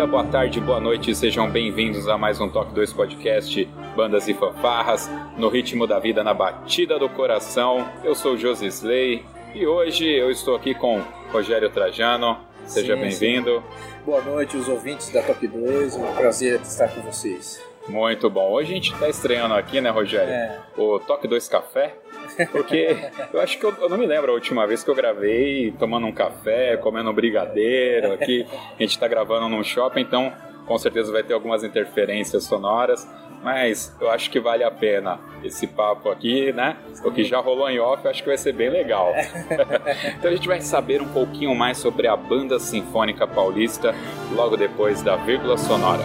Dia, boa tarde, boa noite, sejam bem-vindos a mais um Toque 2 Podcast Bandas e Fanfarras, no ritmo da vida, na batida do coração. Eu sou o Josi Slay e hoje eu estou aqui com Rogério Trajano. Seja bem-vindo. Boa noite, os ouvintes da Top 2. É um prazer estar com vocês. Muito bom. Hoje a gente está estreando aqui, né, Rogério? É. O Toque 2 Café. Porque eu acho que eu, eu não me lembro a última vez que eu gravei tomando um café, comendo um brigadeiro. Aqui a gente está gravando num shopping, então com certeza vai ter algumas interferências sonoras. Mas eu acho que vale a pena esse papo aqui, né? O que já rolou em off, eu acho que vai ser bem legal. então a gente vai saber um pouquinho mais sobre a Banda Sinfônica Paulista logo depois da vírgula sonora.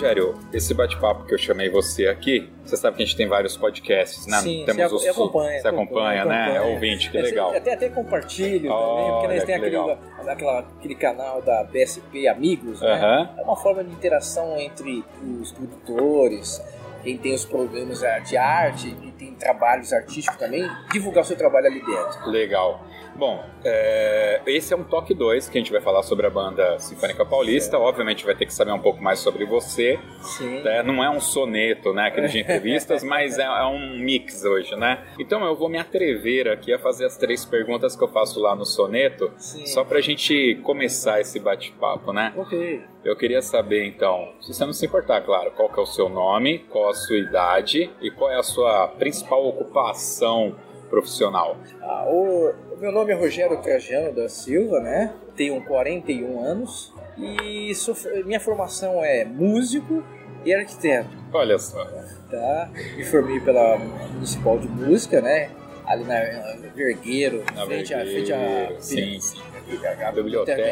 Rogério, esse bate-papo que eu chamei você aqui, você sabe que a gente tem vários podcasts, né? Sim, Temos você os- acompanha. Você acompanha, né? É ouvinte, que É, legal. Até, até compartilho Olha, também, porque nós que tem aquele, legal. aquela, aquele canal da BSP Amigos, né? É uma forma de interação entre os produtores, quem tem os problemas de arte, quem tem trabalhos artísticos também, divulgar o seu trabalho ali dentro. Legal. Bom, é, esse é um toque 2 que a gente vai falar sobre a banda Sinfônica Paulista. Obviamente vai ter que saber um pouco mais sobre você. Sim. né? Não é um soneto, né? Aquele de entrevistas, mas é, é um mix hoje, né? Então eu vou me atrever aqui a fazer as três perguntas que eu faço lá no soneto, Sim. só pra gente começar esse bate-papo, né? Ok. Eu queria saber então, se você não se importar, claro, qual que é o seu nome, qual a sua idade e qual é a sua principal ocupação profissional. Ah, o, o meu nome é Rogério Trajano da Silva, né? Tenho 41 anos e sou, minha formação é músico e arquiteto, Olha só. tá? Me formei pela Municipal de Música, né? Ali na, na Vergueiro, Na frente frente à sim, sim. A, A biblioteca,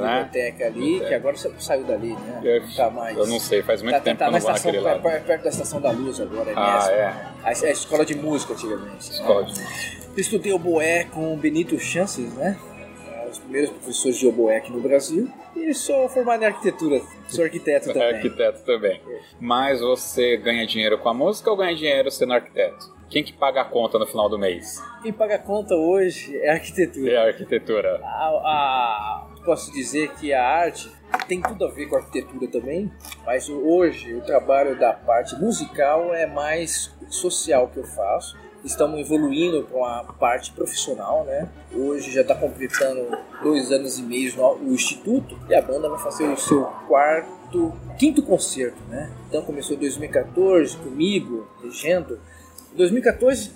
né? biblioteca ali, Biblioteca. que agora sa- saiu dali, né? Eu, tá mais. eu não sei, faz muito tá, tempo tá que eu não vou estação, naquele lado. perto, perto da estação da Luz agora, é Ah, mesmo. é? A, a escola de música antigamente. né? Escola de Estudei oboé com o Benito Chances, né? Os primeiros professores de oboé aqui no Brasil. E sou formado em arquitetura. Sou arquiteto É também. arquiteto também. Mas você ganha dinheiro com a música ou ganha dinheiro sendo arquiteto? Quem que paga a conta no final do mês? Quem paga a conta hoje é a arquitetura. É a arquitetura. A- a- posso dizer que a arte tem tudo a ver com a arquitetura também, mas hoje o trabalho da parte musical é mais social que eu faço. estamos evoluindo com a parte profissional, né? Hoje já está completando dois anos e meio no, o Instituto e a banda vai fazer o seu quarto, quinto concerto, né? Então começou em 2014 comigo, regendo. Em 2014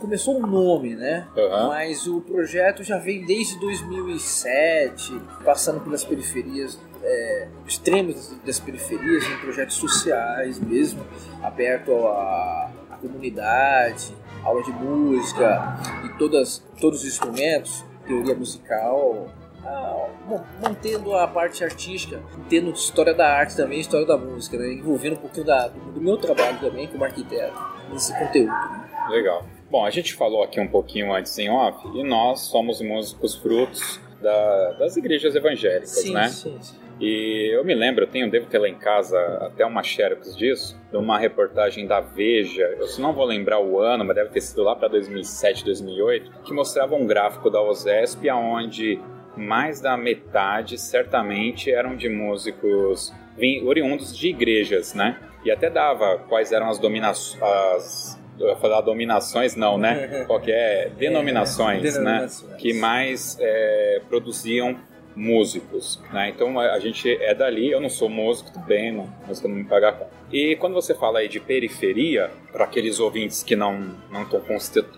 começou o um nome, né? Uhum. Mas o projeto já vem desde 2007, passando pelas periferias, é, extremos das periferias, em projetos sociais mesmo, aberto à, à comunidade, aula de música e todas, todos os instrumentos, teoria musical, ah, mantendo a parte artística, tendo história da arte também, história da música, né? envolvendo um pouquinho da, do meu trabalho também como arquiteto nesse conteúdo. Né? Legal. Bom, a gente falou aqui um pouquinho antes em off e nós somos músicos frutos da, das igrejas evangélicas, sim, né? Sim, sim. E eu me lembro, eu tenho, devo ter lá em casa até uma xerox disso, de uma reportagem da Veja, eu não vou lembrar o ano, mas deve ter sido lá para 2007, 2008, que mostrava um gráfico da OSESP onde mais da metade certamente eram de músicos oriundos de igrejas, né? E até dava quais eram as dominações eu ia falar dominações, não, né? Qualquer denominações, é, denominações. né? Que mais é, produziam músicos, né? Então a, gente é dali, eu não sou músico também, não, música não me paga conta. E quando você fala aí de periferia, para aqueles ouvintes que não não estão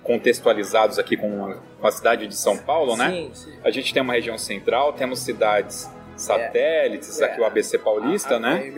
contextualizados aqui com a, a, cidade de São Paulo, né? Sim, sim. A gente tem uma região central, temos cidades satélites, é, aqui o ABC Paulista, a, né?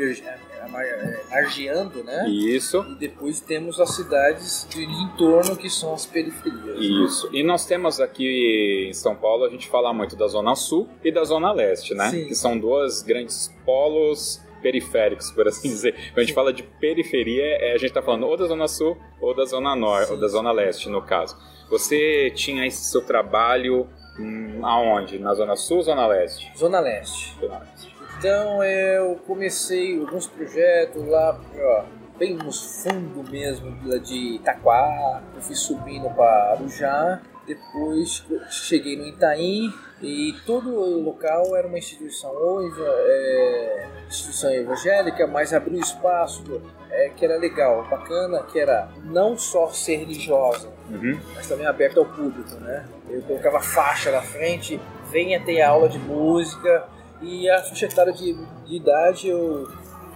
Margeando, né? Isso. E depois temos as cidades de entorno que são as periferias. Isso. E nós temos aqui em São Paulo, a gente fala muito da Zona Sul e da Zona Leste, né? Sim. Que são duas grandes polos periféricos, por assim dizer. Quando a gente fala de periferia, é, a gente está falando ou da Zona Sul ou da Zona Norte, ou da Zona Leste, no caso. Você tinha esse seu trabalho hum, aonde? Na Zona Sul ou Zona Leste? Zona Leste. Zona Leste. Então eu comecei alguns projetos lá, bem nos fundos mesmo de Itaquá, eu fui subindo para Arujá, depois cheguei no Itaim e todo o local era uma instituição ou é, instituição evangélica, mas abriu espaço é, que era legal, bacana, que era não só ser religiosa, uhum. mas também aberta ao público, né? Eu colocava faixa na frente, venha ter aula de música, e a faixa etária de, de idade eu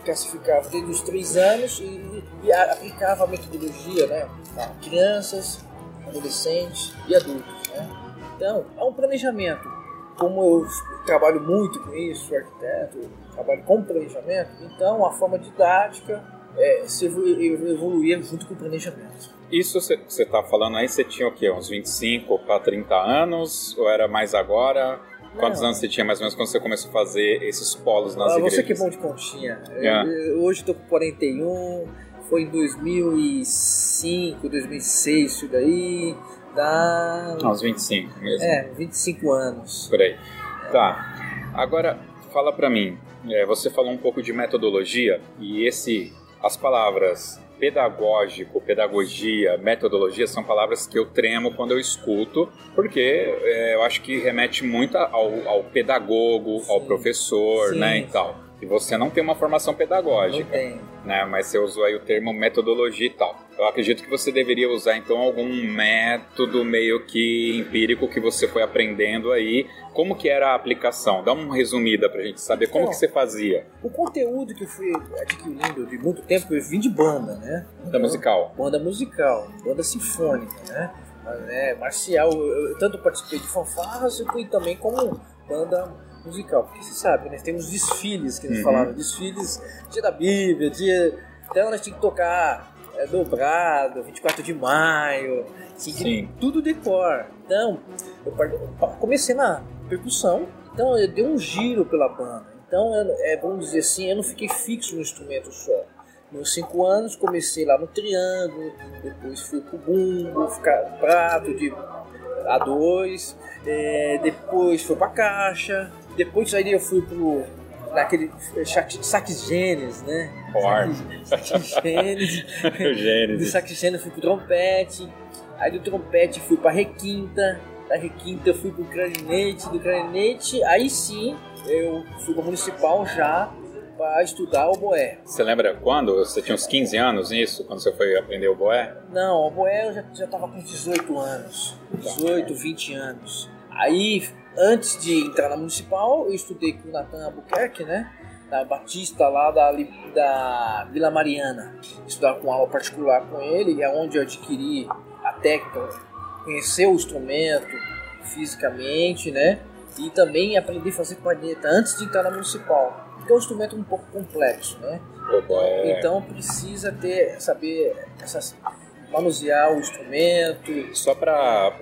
classificava desde os 3 anos e, e aplicava a metodologia né, a crianças, adolescentes e adultos. Né? Então, é um planejamento. Como eu trabalho muito com isso, arquiteto, trabalho com planejamento, então a forma didática é, se evoluía junto com o planejamento. Isso você está falando aí, você tinha o quê? Uns 25 para 30 anos? Ou era mais agora? Quantos anos você tinha mais ou menos quando você começou a fazer esses polos nas ah, igrejas? Você que é bom de continha. É. hoje estou com 41, foi em 2005, 2006 isso daí. Dá. Ah, uns 25 mesmo. É, 25 anos. Por aí. É. Tá. Agora, fala pra mim. É, você falou um pouco de metodologia e esse. As palavras pedagógico, pedagogia, metodologia são palavras que eu tremo quando eu escuto, porque é, eu acho que remete muito ao, ao pedagogo, Sim. ao professor, Sim. né, e tal e você não tem uma formação pedagógica. Não. Né? Mas você usou aí o termo metodologia e tal. Eu acredito que você deveria usar então algum método meio que empírico que você foi aprendendo aí. Como que era a aplicação? Dá uma resumida pra gente saber como então, que você fazia. O conteúdo que eu fui adquirindo de muito tempo, eu vim de banda, né? Banda então, musical. Banda musical, banda sinfônica, né? É, marcial, eu, eu tanto participei de fanfarras e fui também como banda musical. Porque você sabe, né? Tem uns desfiles que eles uhum. falavam, desfiles dia da Bíblia, dia. Então nós tínhamos que tocar é, dobrado, 24 de maio, assim, Sim. tudo decor. Então, eu comecei na percussão, então eu dei um giro pela banda. Então, é, vamos dizer assim, eu não fiquei fixo no instrumento só. Meus cinco anos, comecei lá no triângulo, depois fui pro bumbo, ficar prato de A2, é, depois fui pra caixa, depois aí eu fui pro naquele saques Gênesis, né? Saques Gênesis. Gênesis. Do saques Gênesis fui pro trompete. Aí do trompete fui pra requinta. Da requinta eu fui pro clarinete. Do clarinete, aí sim, eu fui pro municipal já para estudar o boé. Você lembra quando? Você tinha uns 15 anos nisso, quando você foi aprender o boé? Não, o boé eu já, já tava com 18 anos. 18, 20 anos. Aí, antes de entrar na municipal, eu estudei com o Natan Albuquerque, né? Da Batista lá da, da Vila Mariana. Estudava com aula particular com ele, é onde eu adquiri a técnica, conhecer o instrumento fisicamente, né? E também aprendi a fazer palheta antes de entrar na municipal. Porque é um instrumento um pouco complexo, né? Boé. Então precisa ter, saber essas, manusear o instrumento. Só para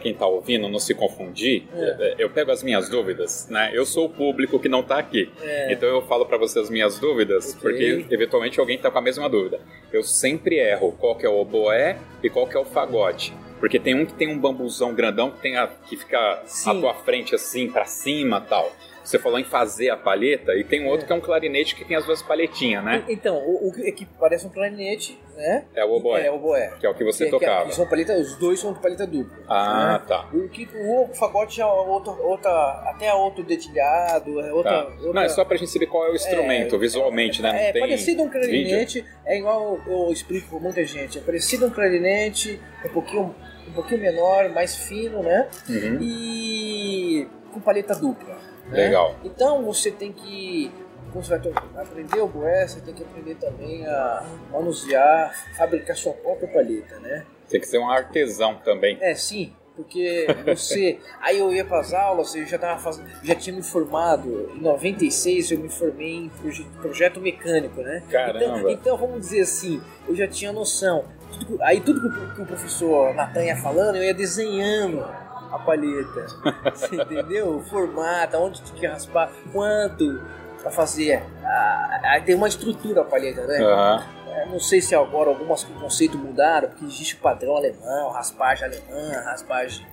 quem está ouvindo não se confundir, É. eu pego as minhas dúvidas, né? Eu sou o público que não está aqui, É. então eu falo para você as minhas dúvidas, Ok. porque eventualmente alguém está com a mesma dúvida. Eu sempre erro qual que é o oboé e qual que é o fagote. Porque tem um que tem um bambuzão grandão que, tem a, que fica Sim. à tua frente assim, para cima tal. Você falou em fazer a palheta, e tem um outro É. que é um clarinete que tem as duas palhetinhas, né? Então, o, o que parece um clarinete, né? É o oboé, É o boé. que é o que você Que- que- tocava. que são paleta, os dois são de paleta dupla. Ah, né? tá. O, que, o fagote já é outra, outra, até outro dedilhado, é outra, Tá. outra- Não, é só pra gente saber qual é o instrumento, É, visualmente, né? É parecido a um vídeo. clarinete, é igual eu explico pra muita gente, é parecido a um clarinete, é um pouquinho, um pouquinho menor, mais fino, né? Uhum. E com paleta dupla. Né? Legal. Então você tem que, você vai aprender o boé, você tem que aprender também a manusear, fabricar sua própria palheta, né? Tem que ser um artesão também. É, sim, porque você. Aí eu ia para as aulas, eu já tava fazendo, já tinha me formado. Em 96 eu me formei em proje- projeto mecânico, né? Caramba. Então, então vamos dizer assim, eu já tinha noção. Tudo aí tudo que o, que o professor Natan ia falando, eu ia desenhando a palheta. Você entendeu? O formato, onde tinha que raspar, quanto para fazer. Ah, Aí tem uma estrutura a palheta, né? É, não sei se agora alguns conceitos mudaram, porque existe o padrão alemão, raspagem alemã, raspagem,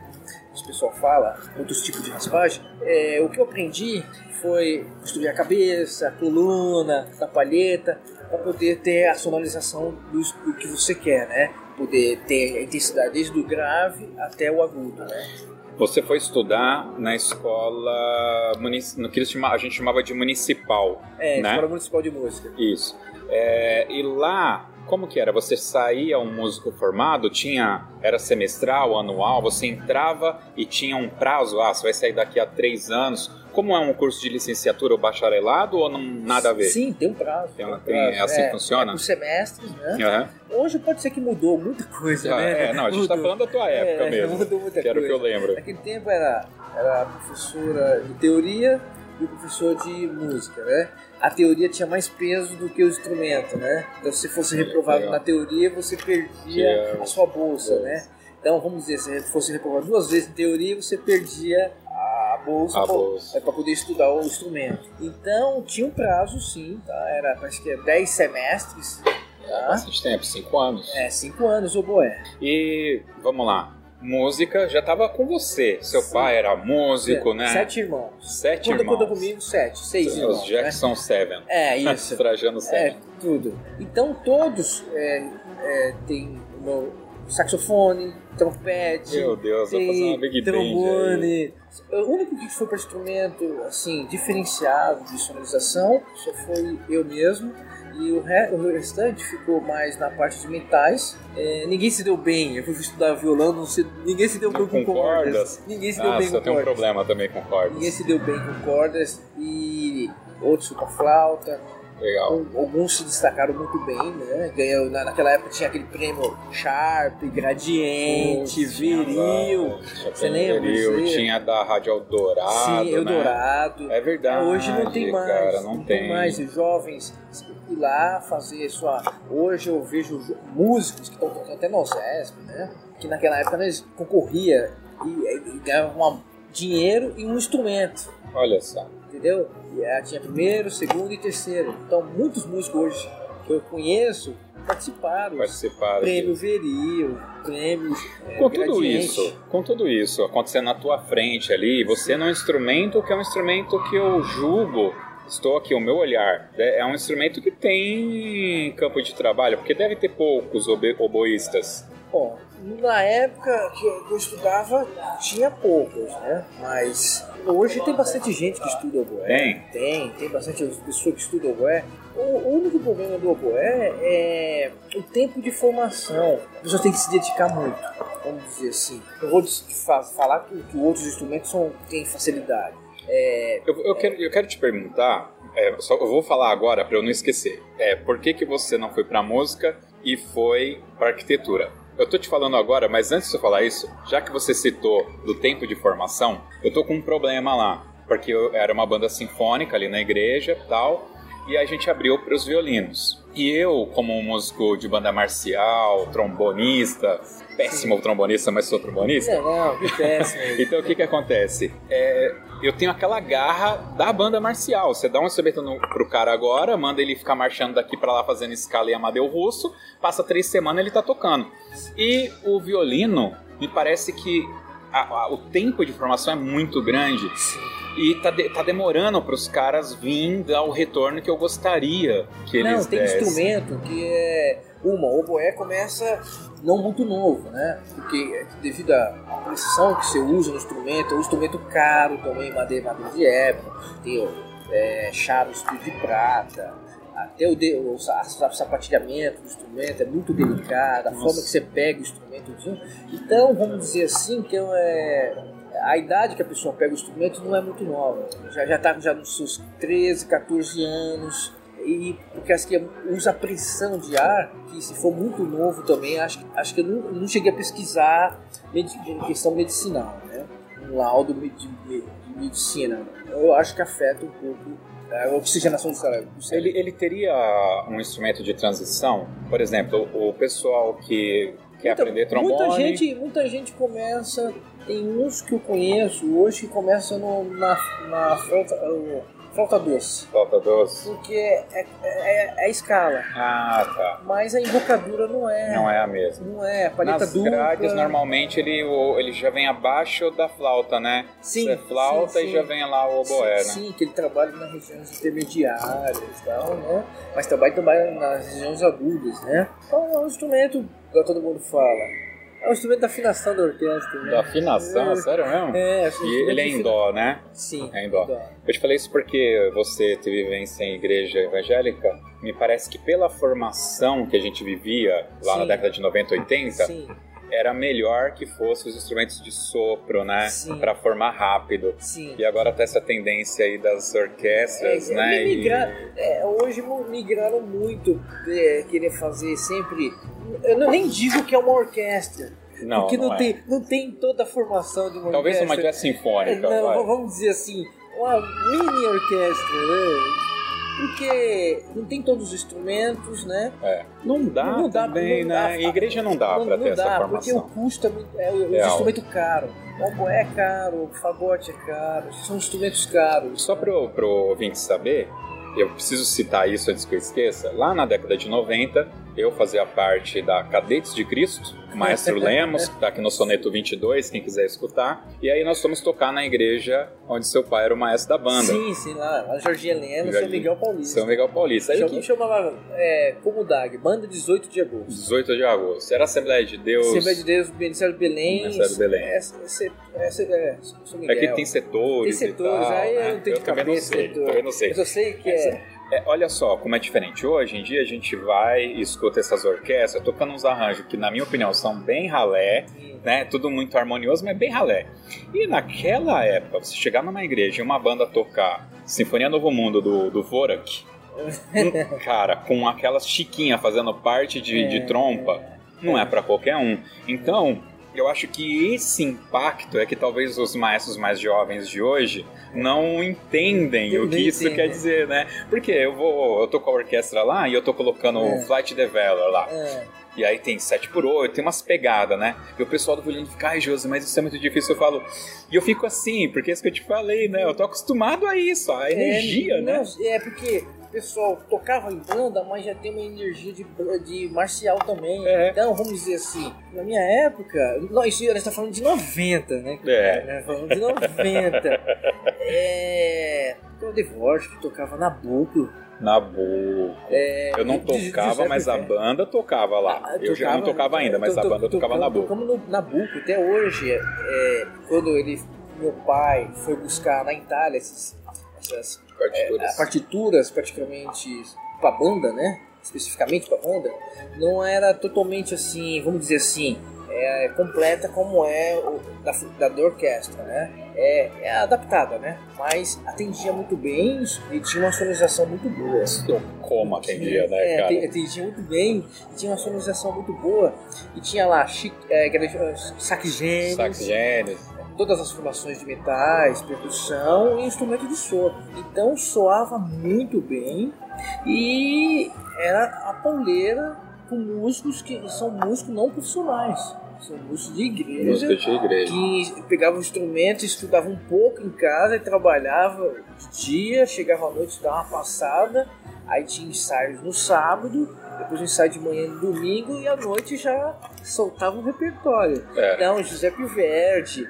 os pessoal fala, outros tipos de raspagem. É, o que eu aprendi foi construir a cabeça, a coluna, da palheta, para poder ter a sonorização do, do que você quer, né? Poder ter a intensidade desde o grave até o agudo, né? Você foi estudar na escola no que a gente chamava de municipal, É, né? Escola Municipal de Música. Isso. É, e lá, como que era? Você saía um músico formado, tinha era semestral, anual, você entrava e tinha um prazo, ah, você vai sair daqui a três anos. Como é um curso de licenciatura ou bacharelado ou não nada a ver? Sim, tem um prazo. Tem- um tem- prazo. é assim é, que funciona? É por semestres, né? Aham. Hoje pode ser que mudou muita coisa, Ah, né? é, não, a gente tá Mudou. falando da tua época É, mesmo. mudou muita que era o que eu coisa. lembro. Naquele tempo era, era a professora de teoria e professor de música, né? A teoria tinha mais peso do que o instrumento, né? Então, se fosse reprovado legal. na teoria, você perdia a sua bolsa, né? Então, vamos dizer, se fosse reprovado duas vezes em teoria, você perdia a bolsa A para bolsa. poder estudar o instrumento. Então, tinha um prazo, sim, tá? Era, parece que é 10 semestres, tá? Bastante tempo, cinco anos. É, 5 anos o boé. E vamos lá, música já estava com você. Seu Sim. pai era músico, né? Sete irmãos. Sete Conta, irmãos. conta comigo, sete. Seis irmãos. Os Jackson Seven. Né? É, isso. Trajano é, Seven. tudo. Então todos é, é, têm saxofone, trompete, Meu Deus, tem trombone. O único que foi para instrumento assim diferenciado de sonorização só foi eu mesmo. E o, re- o restante ficou mais na parte de metais. É, ninguém se deu bem. Eu fui estudar violão, não se- ninguém se deu Não bem com cordas. cordas? Ninguém se deu Ah, bem com tem um cordas. problema também com cordas. Ninguém se deu bem com cordas e outros com a flauta. Legal. Al- Alguns se destacaram muito bem, né? Ganhou, na, naquela época tinha aquele prêmio Sharp, Gradiente, Viril. Você lembra Viril, tinha da Rádio Eldorado, Sim, né? Eldorado. É verdade. Hoje não tem mais. Cara, não, tem. mais. Os jovens ir lá fazer sua. Hoje eu vejo jo- músicos que estão tocando até no OSESP, né? Que naquela época eles concorriam e, e, ganhavam dinheiro e um instrumento. Olha só. Entendeu? E ela tinha primeiro, segundo e terceiro. Então, muitos músicos hoje que eu conheço participaram. Participaram. Prêmio Veril, prêmios. é, Com tudo Gradiente. isso, com tudo isso acontecendo na tua frente ali, você num instrumento que é um instrumento que eu julgo, estou aqui, o meu olhar, é é um instrumento que tem campo de trabalho, porque deve ter poucos oboístas. Bom, na época que eu, que eu estudava, tinha poucos, né? Mas Hoje tem bastante gente que estuda oboé. Tem? Tem, tem bastante pessoa que estuda oboé. O, único problema do oboé é o tempo de formação. A pessoa tem que se dedicar muito, vamos dizer assim. Eu vou falar que, que outros instrumentos são, têm facilidade. É, Eu, eu quero, eu quero te perguntar, é, só, eu vou falar agora para eu não esquecer. É, por que, que você não foi para música e foi para arquitetura? Eu tô te falando agora, mas antes de eu falar isso, já que você citou do tempo de formação, eu tô com um problema lá, porque eu era uma banda sinfônica ali na igreja, tal, e a gente abriu para os violinos. E eu, como um músico de banda marcial, trombonista, péssimo trombonista, mas sou trombonista. não, não, que péssimo. Então o que que acontece? É, eu tenho aquela garra da banda marcial. Você dá um instrumento no, pro cara agora, manda ele ficar marchando daqui pra lá fazendo escala em Amadeu Russo, passa três semanas ele tá tocando. E o violino, me parece que a- a- o tempo de formação é muito grande e tá, de- tá demorando pros caras vir dar o retorno que eu gostaria que eles Não, tem dessem. instrumento que é. Uma, o oboé começa não muito novo, né? Porque devido à precisão que você usa no instrumento, é um instrumento caro também, madeira, madeira de época, tem é, chaves de prata, até o, de, o sa- sa- sapatilhamento do instrumento é muito delicado, a Nossa. forma que você pega o instrumento. Então, vamos dizer assim, que é, a idade que a pessoa pega o instrumento não é muito nova. Já já está já nos seus 13, 14 anos. E porque acho que usa pressão de ar, que se for muito novo também, acho, que- acho que eu não, não cheguei a pesquisar medi- questão medicinal, né? Um laudo de, de- de medicina. Eu acho que afeta um pouco a oxigenação do cérebro. Ele, ele teria um instrumento de transição? Por exemplo, o, o pessoal que quer Muita- aprender trombone... Muita gente, muita gente começa. Tem uns que eu conheço hoje que começam no, na, na flauta doce. Falta doce. Porque é, é, é- é a escala. Ah, tá. Mas a embocadura não é. Não é a mesma. Não é. A palheta Nas dupla. grades, normalmente, ele, ele já vem abaixo da flauta, né? Sim, Você flauta sim, e sim. já vem lá o oboé, né? Sim, que ele trabalha nas regiões intermediárias e tal, né? Mas também trabalha nas regiões agudas, né? Então é um instrumento, igual todo mundo fala. É um instrumento da afinação da orquestra, né? Da afinação, É. sério mesmo? É, acho que E ele é em dó, né? Sim. É em dó. Eu te falei isso porque você teve vivência em igreja evangélica. Me parece que pela formação que a gente vivia lá na Sim. década de 90, 80, Sim, era melhor que fossem os instrumentos de sopro, né? Sim. Pra formar rápido. sim. E agora tá essa tendência aí das orquestras, É, né? E- migra- é, hoje migraram muito, é, querer fazer sempre. Eu não- nem digo que é uma orquestra, Não, porque não, não, é. tem, não tem toda a formação de uma Talvez uma orquestra. jazz sinfônica. É, não, vai. vamos dizer assim, uma mini orquestra, né? Porque não tem todos os instrumentos, né? É. Não dá Não dá, também, não né? Em igreja não dá não ter dá, essa porque o formação. custo é, muito- é, o É instrumento caro. O oboé é caro, o fagote é caro, são instrumentos caros. Só pro, pro ouvinte saber, eu preciso citar isso antes que eu esqueça. Lá na década de 90, eu fazia parte da Cadetes de Cristo, Maestro Lemos, que tá aqui no Soneto 22, quem quiser escutar. E aí nós fomos tocar na igreja onde seu pai era o maestro da banda, Sim, sim, lá, lá Jorge Helena, São Miguel Paulista. São Miguel Paulista. Aí que chamava é, como DAG, Banda 18 de Agosto. 18 de agosto. Era Assembleia de Deus. Assembleia de Deus, Ministério do Belém. Ministério do Belém. É, é, é, é, é, São Miguel. Aqui tem setores, Tem setores, e aí né? eu não tenho de também não cabeça sei, setor. também não sei. Mas eu sei que é. É, olha só como é diferente. Hoje em dia a gente vai e escuta essas orquestras tocando uns arranjos que, na minha opinião, são bem ralé, né? Tudo muito harmonioso, mas bem ralé. E naquela época, você chegar numa igreja e uma banda tocar Sinfonia Novo Mundo do, do Vorak, cara, com aquelas chiquinhas fazendo parte de, de trompa, não é pra qualquer um. Então, eu acho que esse impacto é que talvez os maestros mais jovens de hoje não entendem o que isso quer dizer, né? Porque eu vou, eu tô com a orquestra lá e eu tô colocando o É. Flight Developer lá. É, E aí tem 7 por 8 tem umas pegadas, né? E o pessoal do violino fica, ai, Josi, mas isso é muito difícil. Eu falo, e eu fico assim, porque é isso que eu te falei, né? Eu tô acostumado a isso, a energia, é, né? não, é porque o pessoal tocava em banda, mas já tem uma energia de, de marcial também. É. Então, vamos dizer assim, na minha época, não, isso a gente tá falando de 90, né? É. Né, Falando de 90. é. O Devorte que tocava na Nabucco. Nabucco. É, Eu não tocava, mas a banda tocava lá. Ah, eu já não tocava ainda, mas to- a banda tocava Nabucco. Tocamos no Nabucco até hoje. é, quando ele meu pai foi buscar na Itália essas, essas Partituras. é, partituras praticamente para banda, né? Especificamente para banda, não era totalmente assim, vamos dizer assim, é, completa como é o da, da, orquestra, né? É, é adaptada, né? Mas atendia muito bem e tinha uma sonorização muito boa. Como atendia, né, É, cara? aten- atendia muito bem e tinha uma sonorização muito boa. E tinha lá chi, é, gêmeos, Sax. Todas as formações de metais, percussão e instrumento de sopro. Então soava muito bem e era a pauleira com músicos que são músicos não profissionais, são músicos de igreja. Música de igreja. Que pegava o instrumento, estudava um pouco em casa e trabalhava de dia, chegava à noite, dava uma passada, aí tinha ensaios no sábado, depois ensaio de manhã no domingo e à noite já soltava um repertório. É. Então, Giuseppe Verdi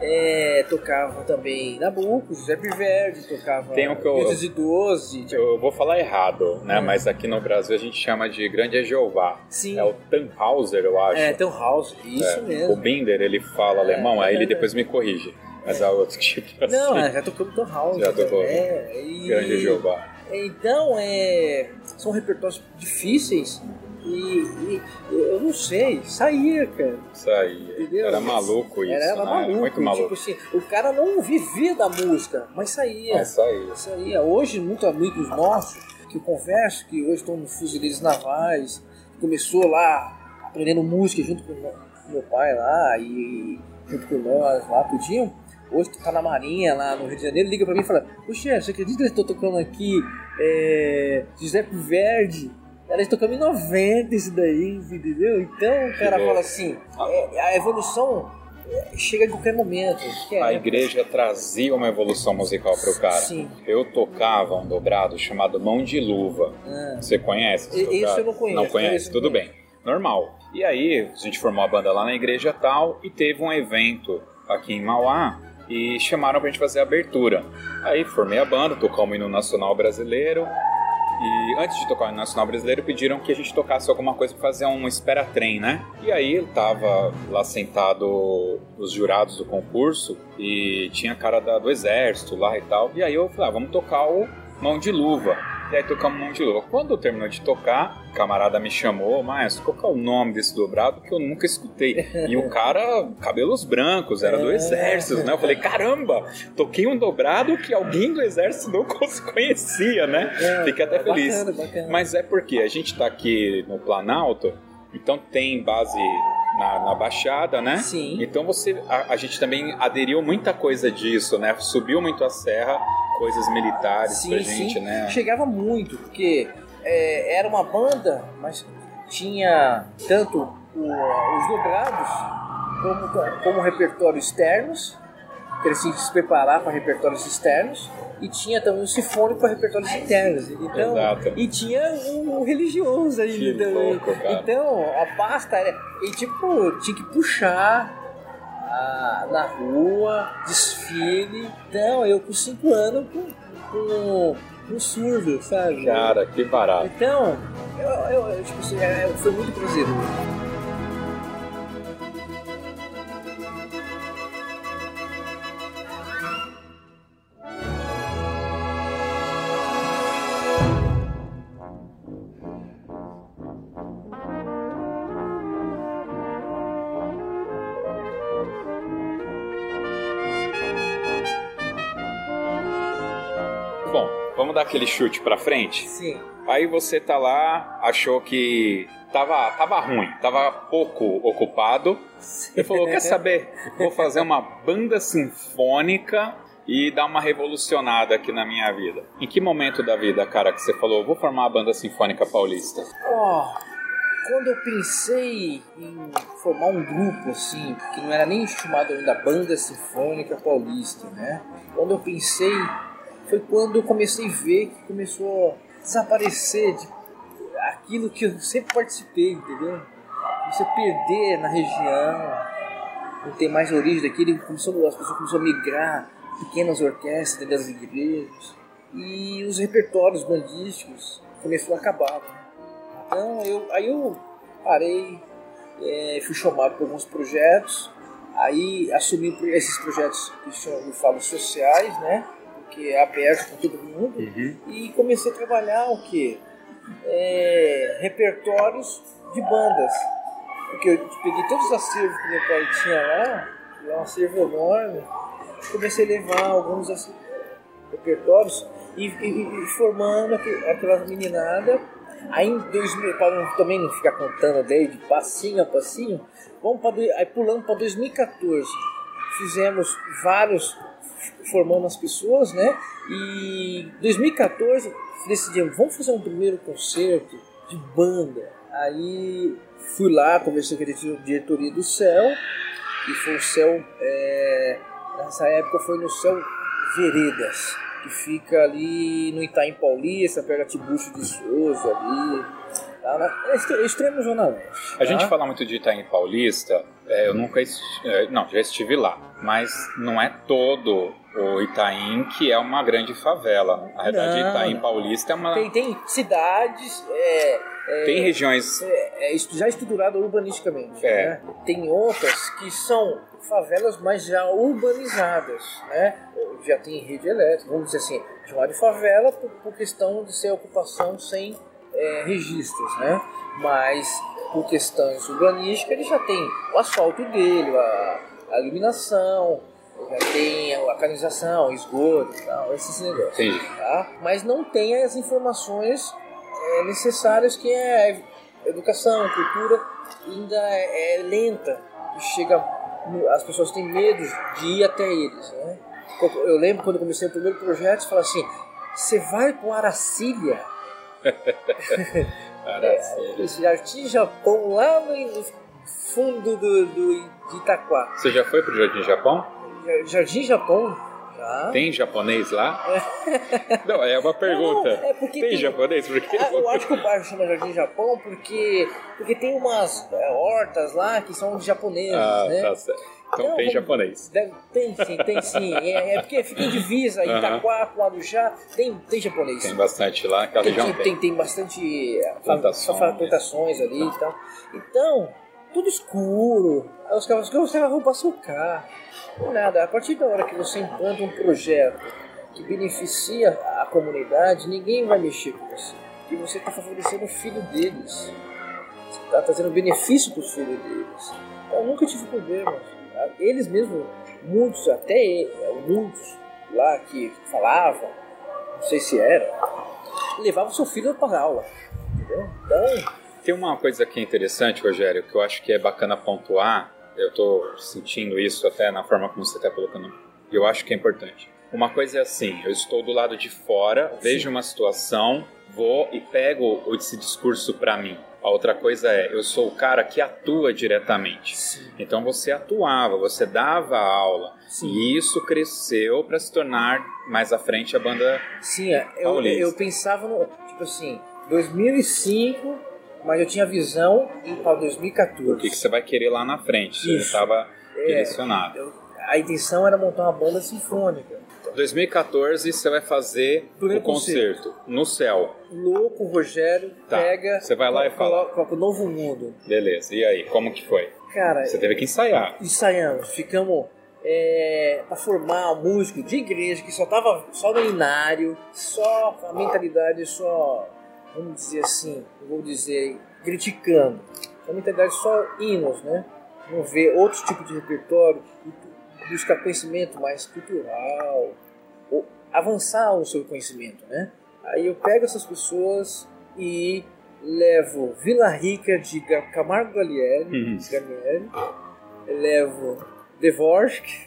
é, tocava também Nabucco, Giuseppe Verdi tocava Tem um que eu- 512. tipo, Eu vou falar errado, né? Hum. Mas aqui no Brasil a gente chama de Grande é Jeová. Sim. É o Tannhauser, eu acho. É, House, isso É. O mesmo. Binder, ele fala alemão, aí ele é, depois me corrige. Mas há outros tipos assim. Não, é, já tocou no House. Já tocou. É, e- Grande é Jeová. Então, é, são repertórios difíceis e, e eu não sei, saía, cara. Aí. Entendeu? Era maluco isso, Era, era né? maluco, Muito maluco. Tipo assim, o cara não vivia da música, mas saía. Isso aí. saía. Hoje, muitos amigos nossos que eu converso, que hoje estão nos fuzileiros navais, começou lá aprendendo música junto com o meu- com meu pai lá e junto com nós lá, tudinho. Hoje tu tá na Marinha, lá no Rio de Janeiro, liga pra mim e fala, Poxa, você acredita que eles estão tocando aqui é, Giuseppe Verdi? Eles tocando em 90 isso daí, entendeu? Então o cara fala assim, é, a evolução chega em qualquer momento. que é- A igreja trazia uma evolução musical pro cara. Sim. Eu tocava um dobrado chamado Mão de Luva. Ah. Você conhece? esse dobrado? eu não conheço, Não conhece? Tudo bem. Normal. E aí, a gente formou a banda lá na igreja tal e teve um evento aqui em Mauá e chamaram pra gente fazer a abertura. Aí formei a banda, tocamos o hino nacional brasileiro. E antes de tocar o hino nacional brasileiro, pediram que a gente tocasse alguma coisa pra fazer um espera-trem, né? E aí tava lá sentado os jurados do concurso e tinha cara da- do exército lá e tal. E aí eu falei, ah, vamos tocar o Mão de Luva. E aí tocamos Mão de Luva. Quando terminou de tocar, o camarada me chamou, maestro, qual que é o nome desse dobrado que eu nunca escutei? E o cara, cabelos brancos, era do É. exército, né? Eu falei, caramba, toquei um dobrado que alguém do exército não conhecia, né? É, Fiquei até é feliz. Mas é porque a gente tá aqui no Planalto, então tem base na, na Baixada, né? Sim. Então você, a, a gente também aderiu muita coisa disso, né? Subiu muito a serra, coisas militares pra gente, né? Chegava muito, porque é, era uma banda, mas tinha tanto o- os dobrados como, como repertórios externos, que eles tinham que se preparar para repertórios externos, e tinha também o sinfônico para repertórios internos. Então, Exato. E tinha o religioso ainda Que também. louco. Então, a pasta era. E tipo, tinha que puxar ah, na rua, desfile. Então, eu com 5 anos com, com, com surdo, sabe? Cara, que barato. Então, eu, eu, eu, tipo assim, é, foi muito prazeroso. Aquele chute pra frente? Sim. Aí você tá lá, achou que tava, tava ruim, tava pouco ocupado. Ele falou: quer saber? Vou fazer uma banda sinfônica e dar uma revolucionada aqui na minha vida. Em que momento da vida, cara, que você falou, vou formar a banda sinfônica paulista? Ó, quando eu pensei em formar um grupo assim, que não era nem chamado ainda Banda Sinfônica Paulista, né? Quando eu pensei, foi quando eu comecei a ver que começou a desaparecer de aquilo que eu sempre participei, entendeu? A perder na região, não tem mais origem daquilo, começou, as pessoas começaram a migrar, pequenas orquestras das igrejas, e os repertórios bandísticos começaram a acabar. né? Então eu, aí eu parei, é, fui chamado para alguns projetos Aí assumi esses projetos que eu falo sociais, né? Que é aberto para todo mundo. Uhum. E comecei a trabalhar o quê? É, repertórios de bandas. Porque eu peguei todos os acervos que meu pai tinha lá, é um acervo enorme. Comecei a levar alguns assim, repertórios e, e, e formando aquela meninada. Aí em 2000, para também não ficar contando desde passinho a passinho, vamos para, aí pulando para 2014. Fizemos vários, formando as pessoas, né? E 2014 decidimos, vamos fazer um primeiro concerto de banda. Aí fui lá, conversei com a diretoria do Céu, e foi o Céu, é, nessa época foi no Céu Veredas que fica ali no Itaim Paulista, pega Tibucho de Souza ali. Tá é extremo Zona Leste. A gente fala muito de Itaim Paulista, é, eu nunca estive, é, não, já estive lá, mas não é todo o Itaim que é uma grande favela. Na verdade, não, Itaim Paulista é uma. Tem, tem cidades. É, é, tem regiões. É, já estruturada urbanisticamente. Né? Tem outras que são favelas, mas já urbanizadas, né? Já tem rede elétrica, vamos dizer assim, chamar de favela por, por questão de ser ocupação sem é, registros, né? Mas por questões urbanísticas ele já tem o asfalto dele, a, a iluminação, já tem a canalização, esgoto, tal, esses negócios. Sim. Tá? Mas não tem as informações é, necessárias que é educação, cultura, ainda é, é lenta e chega as pessoas têm medo de ir até eles. Né? Eu lembro quando comecei o primeiro projeto, você fala assim: você vai para o Aracília? É, Jardim Japão lá no fundo do, do, de Itaquá. Você já foi para o Jardim Japão? Jardim Japão? Ah. Tem japonês lá? Não, é uma pergunta. Não, é porque tem, tem japonês? Porque... Ah, eu acho que o bairro chama Jardim Japão porque, porque tem umas é, hortas lá que são de japoneses, ah, né? Tá certo. Então, então tem japonês. Deve, tem sim, tem sim. É, é, porque fica em divisa. Itaquá com Arujá, tem, tem japonês. Tem bastante lá, aquela região tem. Tem, tem bastante é, plantações, plantações ali e tal. Então, tudo escuro. Os caras, os caras vão passar o carro. Não nada. A partir da hora que você implanta um projeto que beneficia a comunidade, ninguém vai mexer com você. Porque você está favorecendo o filho deles. Você está trazendo benefício para os filhos deles. Então, eu nunca tive problema. Eles mesmos, muitos, até muitos lá que falavam, não sei se era, levavam seu filho para a aula. Entendeu? Então tem uma coisa aqui interessante, Rogério, que eu acho que é bacana pontuar. Eu estou sentindo isso até na forma como você está colocando. E eu acho que é importante. Uma coisa é assim: eu estou do lado de fora, Sim. vejo uma situação, vou e pego esse discurso para mim. A outra coisa é, eu sou o cara que atua diretamente. Sim. Então você atuava, você dava aula. Sim. E isso cresceu para se tornar mais à frente a banda Sim, é, eu, eu pensava no. Tipo assim, 2005 mas eu tinha visão para 2014. O que, que você vai querer lá na frente? Você estava é, direcionado. Eu, a intenção era montar uma banda sinfônica. 2014 você vai fazer o concerto, concerto, no céu. Louco, Rogério, tá. pega. Você vai lá e fala. Coloca o Novo Mundo. Beleza, e aí, como que foi? Cara. Você teve que ensaiar. Ensaiamos, ficamos. É, para formar um músico de igreja que só tava só no inário, só a mentalidade só vamos dizer assim, vou dizer, criticando. A mentalidade só hinos, né? Não ver outros tipos de repertório, buscar conhecimento mais cultural, avançar o seu conhecimento, né? Aí eu pego essas pessoas e levo Vila Rica de Camargo Gallieri, uhum. Gallieri levo Dvorak,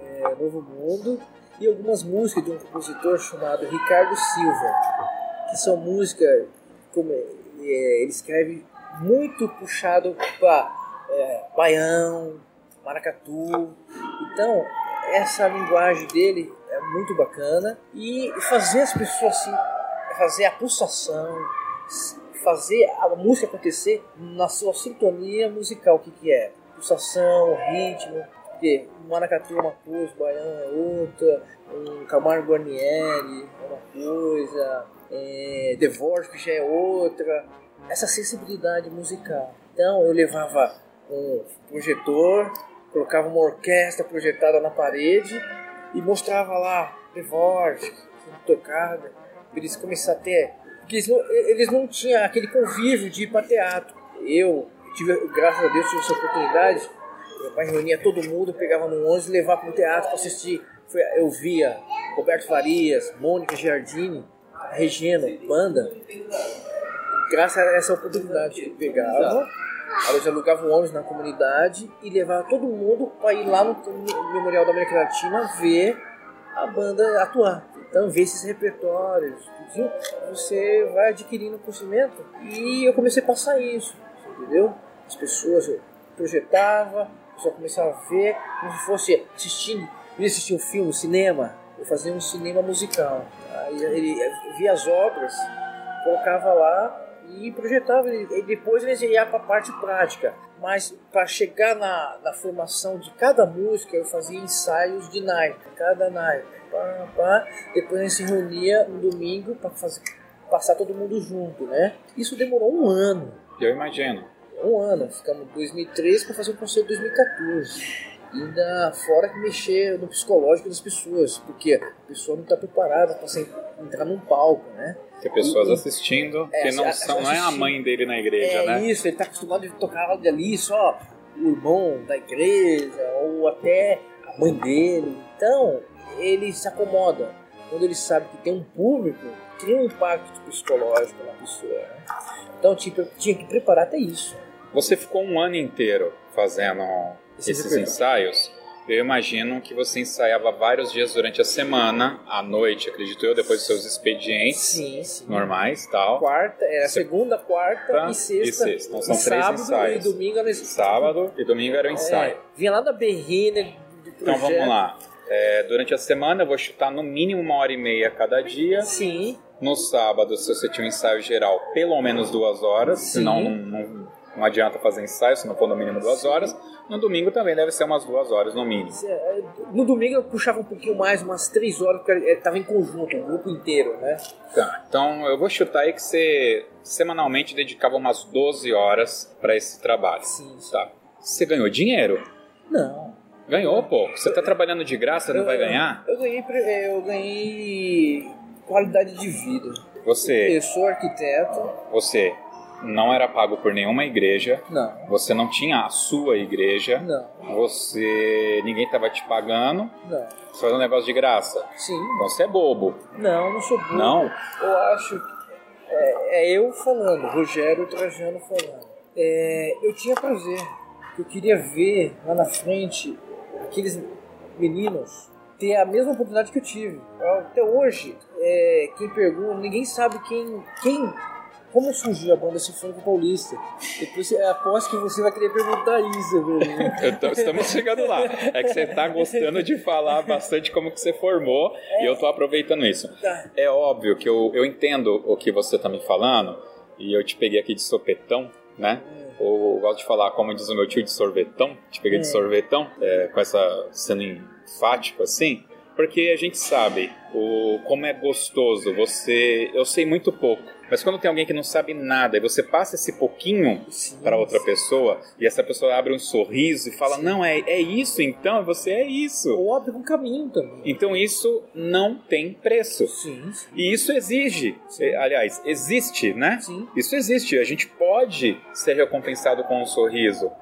é, Novo Mundo, e algumas músicas de um compositor chamado Ricardo Silva que são músicas, como é, ele escreve muito puxado para é, baião, maracatu. Então, essa linguagem dele muito bacana e fazer as pessoas assim, fazer a pulsação, fazer a música acontecer na sua sintonia musical, o que, que é? Pulsação, ritmo, porque o maracatu é uma coisa, o baião é outra, o Camargo Guarnieri é uma coisa, é, que já é outra, essa sensibilidade musical. Então eu levava um projetor, colocava uma orquestra projetada na parede e mostrava lá Dvorak tocada. Eles começaram a ter. Porque eles não, eles não tinham aquele convívio de ir para teatro. Eu tive, graças a Deus, tive essa oportunidade. Meu pai reunia todo mundo, pegava no ônibus e levava para o teatro para assistir. Foi, eu via Roberto Farias, Mônica Giardini, Regina, banda. Graças a essa oportunidade, eu pegava, eles alugavam ônibus na comunidade e levava todo mundo para ir lá no, Memorial da América Latina ver a banda atuar. Então, ver esses repertórios, tudinho, você vai adquirindo conhecimento. E eu comecei a passar isso, entendeu? As pessoas, eu projetava, a pessoa começava a ver, como se fosse assistindo, eu assistir um filme, um cinema, eu fazia um cinema musical. Aí ele via as obras, colocava lá e projetava, e depois ele ia para a parte prática. Mas para chegar na, na formação de cada música, eu fazia ensaios de naipe, cada naipe. Pá, pá. Depois a gente se reunia no domingo para passar todo mundo junto, né? Isso demorou um ano. Eu imagino. Um ano, ficamos em 2013 para fazer o concerto de 2014 ainda fora que mexer no psicológico das pessoas, porque a pessoa não está preparada para entrar num palco, né? Tem pessoas e, assistindo é, que não, são, não é a mãe dele na igreja, é né? isso, ele está acostumado a tocar ali só o irmão da igreja ou até a mãe dele. Então, ele se acomoda. Quando ele sabe que tem um público, cria um impacto psicológico na pessoa. Né? Então, tipo, eu tinha que preparar até isso. Você ficou um ano inteiro fazendo esses ensaios, eu imagino que você ensaiava vários dias durante a semana, à noite, acredito eu, depois dos seus expedientes sim, sim. normais tal. Quarta, era segunda, quarta e sexta. E sexta. Então são três sábado ensaios. E domingo era Sábado e domingo era o ensaio. É, vinha lá da do projeto. Então vamos lá. É, durante a semana eu vou chutar no mínimo uma hora e meia cada dia. Sim. No sábado, se você tinha um ensaio geral, pelo menos duas horas, Sim. senão não, não, não adianta fazer ensaio se não for no mínimo duas horas. No domingo também deve ser umas duas horas, no mínimo. É, no domingo eu puxava um pouquinho mais, umas três horas, porque estava em conjunto, o grupo inteiro, né? Tá, então eu vou chutar aí que você semanalmente dedicava umas 12 horas para esse trabalho. Sim, sim. Tá. Você ganhou dinheiro? Não. Ganhou, pô. Você está trabalhando de graça, não eu, vai ganhar? Eu ganhei, eu ganhei qualidade de vida. Você. Eu sou arquiteto. Você não era pago por nenhuma igreja. Não. Você não tinha a sua igreja. Não. Você. ninguém estava te pagando. Não. Você faz um negócio de graça. Sim. Então você é bobo. Não, não sou bobo. Não? Eu acho que. É, é eu falando, Rogério Trajano falando. É, eu tinha prazer. Eu queria ver lá na frente aqueles meninos ter a mesma oportunidade que eu tive. Até hoje, é, quem pergunta, ninguém sabe quem, quem como surgiu a banda Sinfônica Paulista? Depois é, aposto que você vai querer perguntar isso, velho. Tô, estamos chegando lá. É que você tá gostando de falar bastante como que você formou é. e eu tô aproveitando isso. Tá. É óbvio que eu, eu entendo o que você tá me falando e eu te peguei aqui de sopetão, né? É. Ou eu gosto de falar, como diz o meu tio, de sorvetão. Te peguei de é. sorvetão, é, com essa sendo enfático assim porque a gente sabe o como é gostoso você eu sei muito pouco mas quando tem alguém que não sabe nada e você passa esse pouquinho para outra pessoa e essa pessoa abre um sorriso e fala, sim. não, é, é isso então, você é isso. Ou abre um caminho também. Então isso não tem preço. Sim, sim. E isso exige, eh, aliás, existe, né? Sim. Isso existe. A gente pode ser recompensado com um sorriso.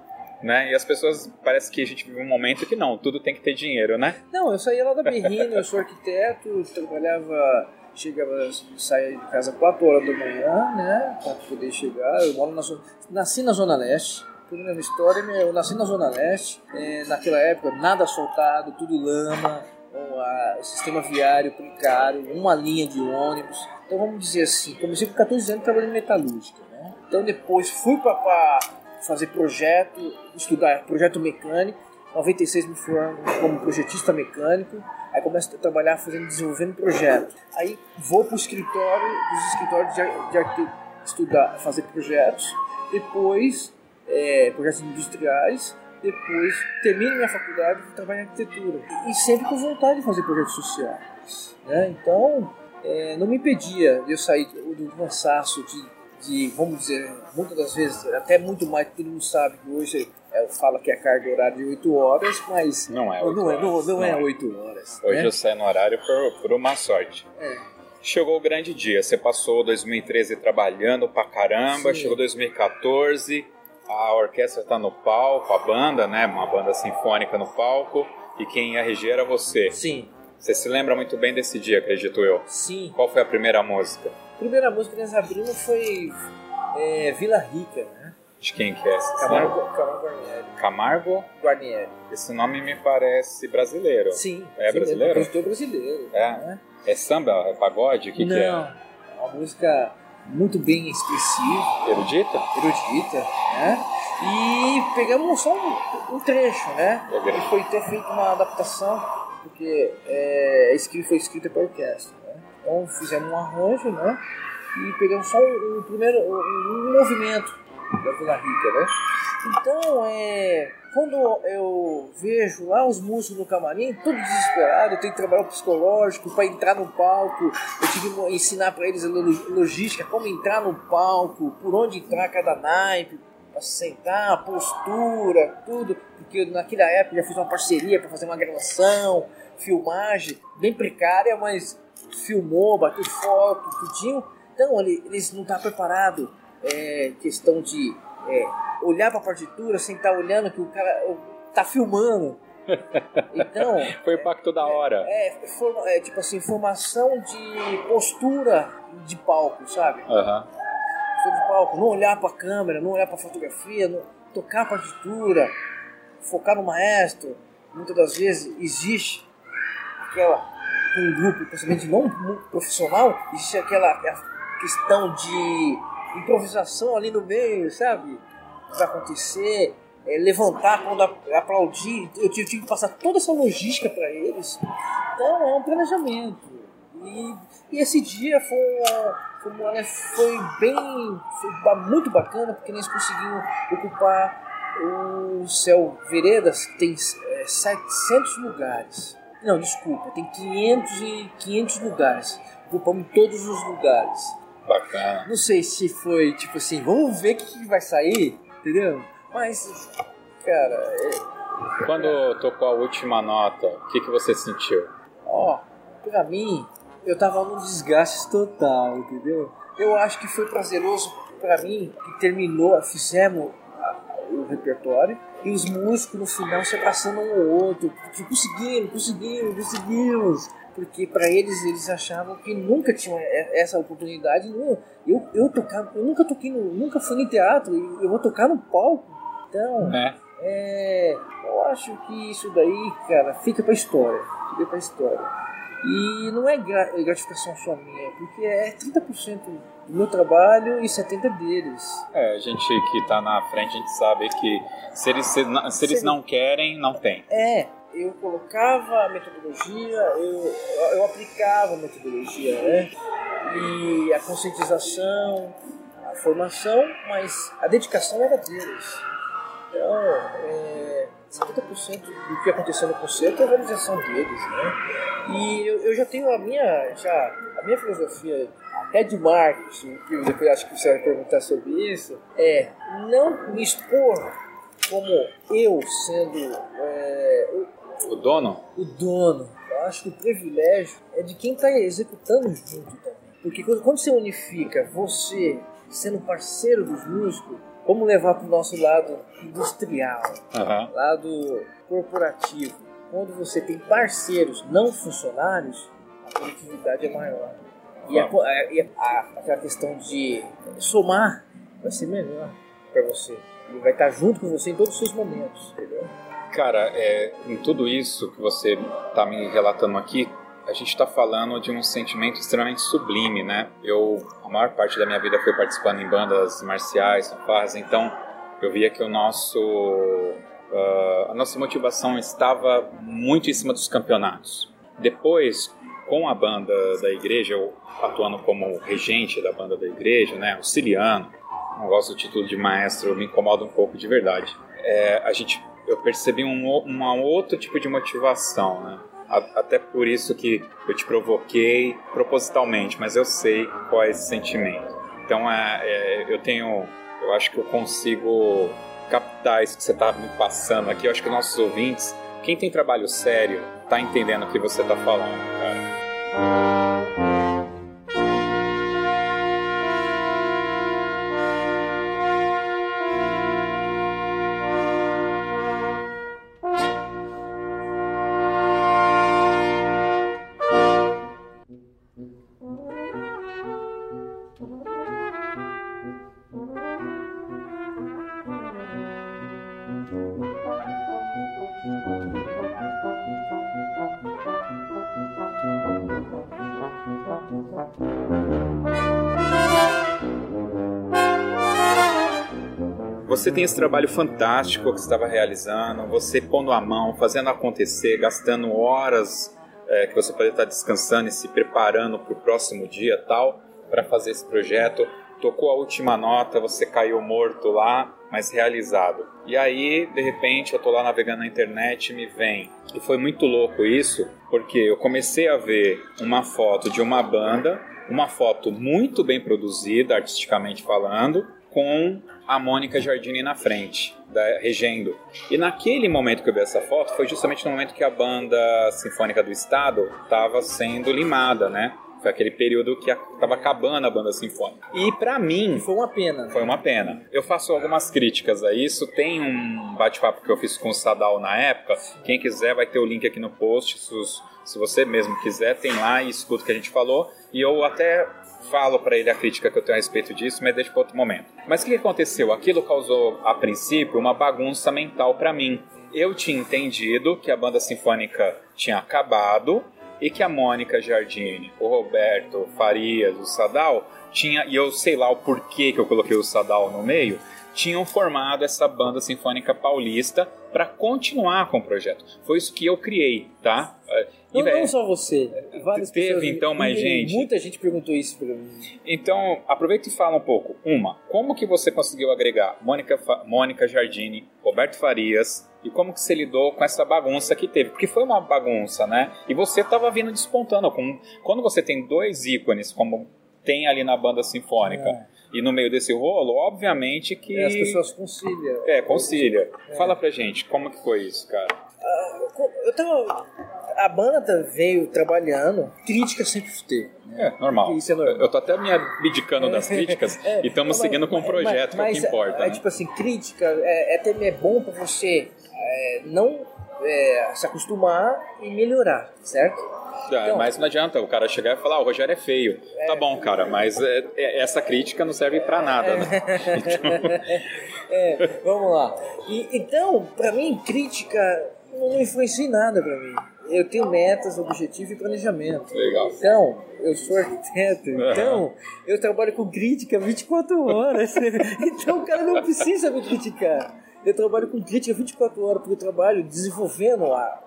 Né? E as pessoas, parece que a gente vive um momento que não, tudo tem que ter dinheiro, né? Não, eu saía lá da Berrina, eu sou arquiteto, trabalhava chegava, saía de casa 4 horas da manhã, né, para poder chegar. Eu moro na zona, nasci na Zona Leste, tudo mesma história, eu nasci na Zona Leste, é, naquela época nada asfaltado, tudo lama, o sistema viário precário, uma linha de ônibus. Então vamos dizer assim, comecei com 14 anos trabalhando em metalúrgica, né? Então depois fui para fazer projeto, estudar projeto mecânico, 96 me formei como projetista mecânico, Aí começo a trabalhar fazendo, desenvolvendo projetos. Aí vou para o escritório, dos escritórios de, de arte, estudar, fazer projetos. Depois, é, projetos industriais. Depois, termino minha faculdade e trabalho em arquitetura. E sempre com vontade de fazer projetos sociais. Né? Então, é, não me impedia de eu sair do cansaço de, de, vamos dizer, muitas das vezes, até muito mais, todo mundo sabe que hoje é, fala que é carga horária de 8 horas, mas Não é não, 8 não é, não, horas, não não é é. 8 horas. Hoje né? eu saio no horário por, por uma sorte. É. Chegou o grande dia. Você passou 2013 trabalhando pra caramba, Sim. chegou 2014, a orquestra tá no palco, a banda, né? Uma banda sinfônica no palco, e quem ia reger era você. Sim, Você se lembra muito bem desse dia, acredito eu. sim. Qual foi a primeira música? A primeira música que nós abrimos foi é, Vila Rica, né? De quem que é? Lembra? Camargo, Camargo Guarnieri. Camargo? Guarnieri. Esse nome me parece brasileiro. Sim. É sim, brasileiro? compositor brasileiro. É? né? É samba? É pagode? O que, que Não, é? uma música muito bem expressiva, Erudita? erudita, né? E pegamos só um, um trecho, né? Ok. E foi ter feito uma adaptação, porque é, escrito, foi escrita para orquestra, né? Então fizemos um arranjo, né? E pegamos só um, um primeiro um, um movimento da Vila Rica, né? Então, é, quando eu vejo lá os músicos no camarim, tudo desesperado, eu tenho que trabalhar o psicológico para entrar no palco, eu tive que ensinar para eles a lo- logística, como entrar no palco, por onde entrar cada naipe, para sentar, a postura, tudo, porque naquela época eu já fiz uma parceria para fazer uma gravação, filmagem, bem precária, mas filmou, bateu foto, tudinho. Então, ele- eles não estavam preparados, é, questão de é, olhar para a partitura sem estar olhando que o cara ó, tá filmando. Então, Foi impacto da hora. é, forma- é, tipo assim, formação de postura de palco, sabe? Aham. Postura de palco, não olhar para a câmera, não olhar para a fotografia, não, tocar a partitura, focar no maestro. Muitas das vezes existe aquela um grupo principalmente não profissional, existe aquela aquela questão de improvisação ali no meio, sabe? Vai acontecer, é, levantar quando aplaudir. Eu tive, tive que passar toda essa logística para eles. Então é um planejamento. E, e esse dia foi, foi, né, foi bem. Foi muito bacana porque nós conseguimos ocupar o Céu Veredas, que tem é, 700 lugares. Não, desculpa, tem 500, e 500 lugares. Ocupamos todos os lugares. Bacana. Não sei se foi tipo assim, vamos ver o que, que vai sair, entendeu? Mas, cara, é, Quando tocou a última nota, o que, que você sentiu? ó, pra mim, eu tava num desgaste total, entendeu? Eu acho que foi prazeroso pra mim que terminou, fizemos o repertório e os músicos no final se abraçando um ao outro, porque conseguimos, conseguimos, conseguimos. Porque pra eles, eles achavam que nunca tinham essa oportunidade. Não, eu, eu, tocava, eu nunca toquei, no, nunca fui no teatro, e eu vou tocar no palco. Então, É. é, eu acho que isso daí, cara, fica pra história. Fica pra história. E não é gra- gratificação só minha, porque é 30% do meu trabalho e 70% deles. É, a gente que tá na frente, a gente sabe que se eles, se, não- se eles não querem, não tem. É, eu colocava a metodologia, eu, eu aplicava a metodologia, né? E a conscientização, a formação, mas a dedicação era deles. Então, é, 70% do que aconteceu no concerto é a realização deles, né? E eu, eu já tenho a minha, já, a minha filosofia até de marketing, que depois acho que você vai perguntar sobre isso, é não me expor como eu sendo é, o- dono? o dono. Eu acho que o privilégio é de quem está executando junto também. Porque quando, você unifica você sendo parceiro dos músicos, vamos levar para o nosso lado industrial, Aham. lado corporativo. Quando você tem parceiros não funcionários, a produtividade é maior. E, a, a- e a- aquela questão de somar vai ser melhor para você. Ele vai estar junto com você em todos os seus momentos, entendeu? Cara, é, em tudo isso que você tá me relatando aqui, a gente tá falando de um sentimento extremamente sublime, né? Eu, a maior parte da minha vida foi participando em bandas marciais, fanfarras, então eu via que o nosso, ah, a nossa motivação estava muito em cima dos campeonatos. Depois, com a banda da igreja, eu atuando como regente da banda da igreja, né, auxiliando, não gosto do título de maestro, me incomoda um pouco de verdade. É, a gente, eu percebi um, uma outro tipo de motivação, né? Até por isso que eu te provoquei propositalmente, mas eu sei qual é esse sentimento. Então, é, é, eu tenho, eu acho que eu consigo captar isso que você está me passando aqui. Eu acho que nossos ouvintes, quem tem trabalho sério, tá entendendo o que você está falando, cara. Você tem esse trabalho fantástico que estava realizando, você pondo a mão, fazendo acontecer, gastando horas é, que você poderia estar descansando e se preparando para o próximo dia tal, para fazer esse projeto. Tocou a última nota, você caiu morto lá, mas realizado. E aí, de repente, eu tô lá navegando na internet e me vem. E foi muito louco isso, porque eu comecei a ver uma foto de uma banda, uma foto muito bem produzida, artisticamente falando, com a Mônica Jardini na frente, da, regendo. E naquele momento que eu vi essa foto, foi justamente no momento que a banda sinfônica do estado estava sendo limada, né? Foi aquele período que estava acabando a banda sinfônica. E para mim. Foi uma pena. Foi uma pena. Eu faço algumas críticas a isso. Tem um bate-papo que eu fiz com o Sadal na época. Quem quiser vai ter o link aqui no post. Se, se você mesmo quiser, tem lá e escuta o que a gente falou. E eu até falo para ele a crítica que eu tenho a respeito disso, mas deixa para outro momento. Mas o que aconteceu? Aquilo causou, a princípio, uma bagunça mental para mim. Eu tinha entendido que a banda sinfônica tinha acabado e que a Mônica Jardine, o Roberto Farias, o Sadal, tinha, e eu sei lá o porquê que eu coloquei o Sadal no meio, tinham formado essa banda sinfônica paulista para continuar com o projeto. Foi isso que eu criei, tá? Não, não só você. Várias teve pessoas, então mais gente. Muita gente perguntou isso para mim. Então, aproveita e fala um pouco. Uma, como que você conseguiu agregar Mônica, Mônica Jardini, Roberto Farias, e como que você lidou com essa bagunça que teve? Porque foi uma bagunça, né? E você estava vindo despontando. Com, quando você tem dois ícones, como tem ali na banda sinfônica, é. e no meio desse rolo, obviamente que... É, as pessoas conciliam. É, concilia. É. Fala pra gente, como que foi isso, cara? Uh, eu tava... A banda veio trabalhando, crítica sempre teve. É, normal. Isso é normal. Eu tô até me abdicando das críticas é, e estamos seguindo com o um projeto, mas, que é o que importa. É, né? tipo assim, crítica é, é até é bom para você é, não é, se acostumar e melhorar, certo? É, então, mas não adianta o cara chegar e falar, ah, o Rogério é feio. É, tá bom, cara, mas é, é, essa crítica não serve para nada, né? Então... vamos lá. E, então, para mim, crítica não influencia em nada para mim. Eu tenho metas, objetivo e planejamento. Legal. Então, eu sou arquiteto, então eu trabalho com crítica 24 horas. então o cara não precisa me criticar. Eu trabalho com crítica 24 horas, porque eu trabalho desenvolvendo a,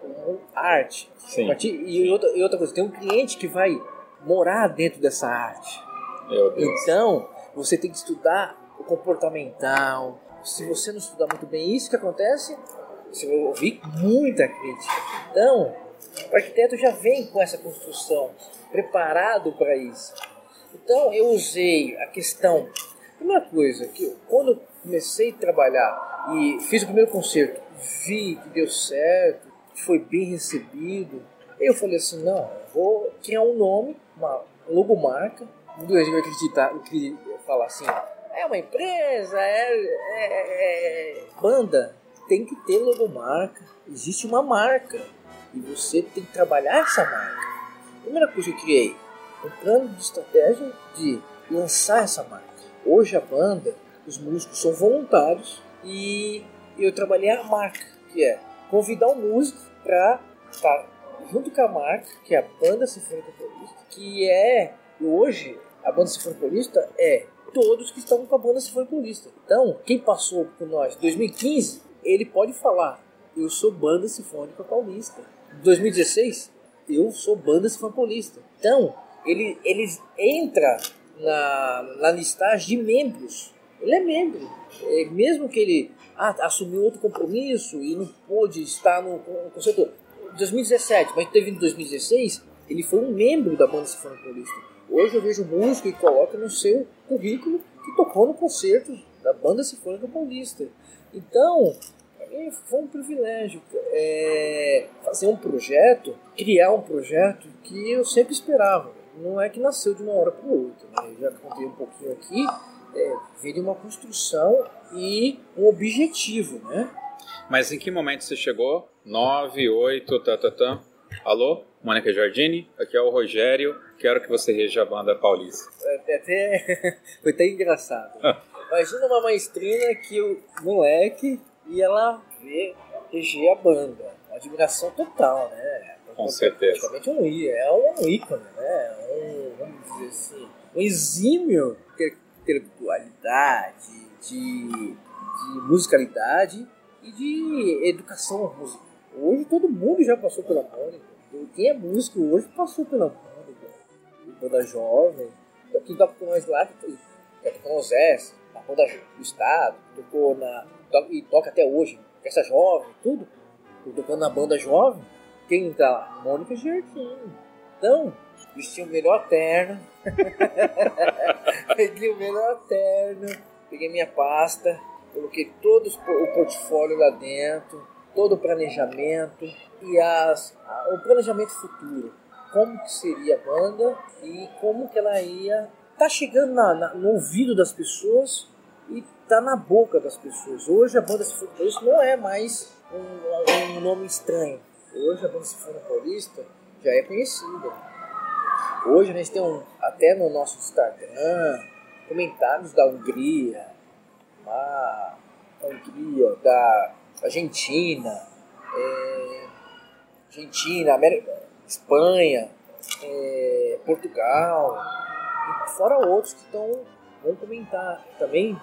a arte. Sim. E, outra, e outra coisa, tem um cliente que vai morar dentro dessa arte. Meu Deus. Então, você tem que estudar o comportamental. Se você não estudar muito bem isso que acontece, você vai ouvir muita crítica. Então, o arquiteto já vem com essa construção, preparado para isso. Então, eu usei a questão. Primeira coisa, que quando comecei a trabalhar e fiz o primeiro concerto, vi que deu certo, foi bem recebido. Eu falei assim, não, vou criar um nome, uma logomarca. Ninguém vai acreditar, falar assim, é uma empresa, é, é, é, banda. Tem que ter logomarca, existe uma marca e você tem que trabalhar essa marca. Primeira coisa que eu criei, um plano de estratégia de lançar essa marca. Hoje a banda, os músicos são voluntários, e eu trabalhei a marca, que é convidar o músico para estar junto com a marca, que é a Banda Sinfônica Paulista, que é, hoje, a Banda Sinfônica Paulista é todos que estavam com a Banda Sinfônica Paulista. Então, quem passou por nós em 2015, ele pode falar, eu sou Banda Sinfônica Paulista. Em 2016, eu sou Banda Paulista. Então, ele, ele entra na, na listagem de membros. Ele é membro é, mesmo que ele ah, assumiu outro compromisso e não pôde estar no, no concerto 2017, mas teve em 2016, ele foi um membro da banda Sinfônica Paulista. Hoje eu vejo músico e coloca no seu currículo que tocou no concerto da Banda Sinfônica Paulista. Então, foi um privilégio é, fazer um projeto, criar um projeto que eu sempre esperava. Não é que nasceu de uma hora para outra. Né? Já contei um pouquinho aqui. É, veio de uma construção e um objetivo, né? Mas em que momento você chegou? 9, 8, tá, tá, tá. Alô, Mônica Jardini, aqui é o Rogério, quero que você reja a banda paulista. É, até, foi até engraçado. Imagina uma maestrina que o moleque ia lá ver, reger a banda. Uma admiração total, né? Com certeza. Praticamente um, é um ícone, né? Um, vamos dizer assim, um exímio intelectualidade, de, de musicalidade e de educação musical. Hoje todo mundo já passou pela Mônica. Quem é músico hoje passou pela Mônica. Banda jovem. Quem toca com nós lá, toca com o Zé, na banda do Estado, tocou na. E toca até hoje, festa jovem, tudo. Tocando na banda jovem. Quem tá lá? Mônica Jardim. Então, vestiu o melhor terno. peguei o melhor terno, peguei minha pasta, coloquei todo o portfólio lá dentro, todo o planejamento e as, o planejamento futuro. Como que seria a banda e como que ela ia tá chegando na, na, no ouvido das pessoas tá na boca das pessoas. Hoje a banda Sinfônica Paulista não é mais um, um nome estranho. Hoje a banda Sinfônica Paulista já é conhecida. Hoje nós temos até no nosso Instagram comentários da Hungria, a Hungria, da Argentina, é, Argentina, América, Espanha, é, Portugal, fora outros que estão vão comentar também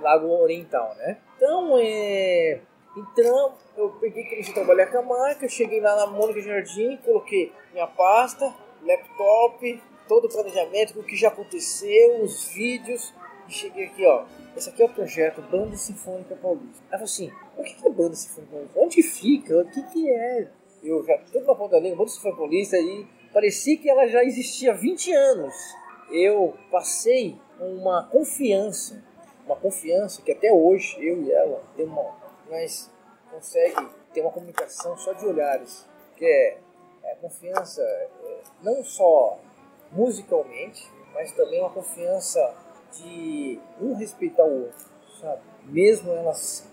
Lago Oriental, né? Então, é, então eu peguei comecei a trabalhar com a marca, cheguei lá na Mônica Jardim, coloquei minha pasta, laptop, todo o planejamento, o que já aconteceu, os vídeos, e cheguei aqui, ó. Esse aqui é o projeto Banda Sinfônica Paulista. Ela falou assim: o que é Banda Sinfônica Paulista? Onde fica? O que, que é? Eu já tudo na ponta da língua, Banda Sinfônica Paulista, e parecia que ela já existia há 20 anos. Eu passei uma confiança, uma confiança que até hoje eu e ela temos mas consegue ter uma comunicação só de olhares, que é, é confiança é, não só musicalmente, mas também uma confiança de um respeitar o outro, sabe? Mesmo elas,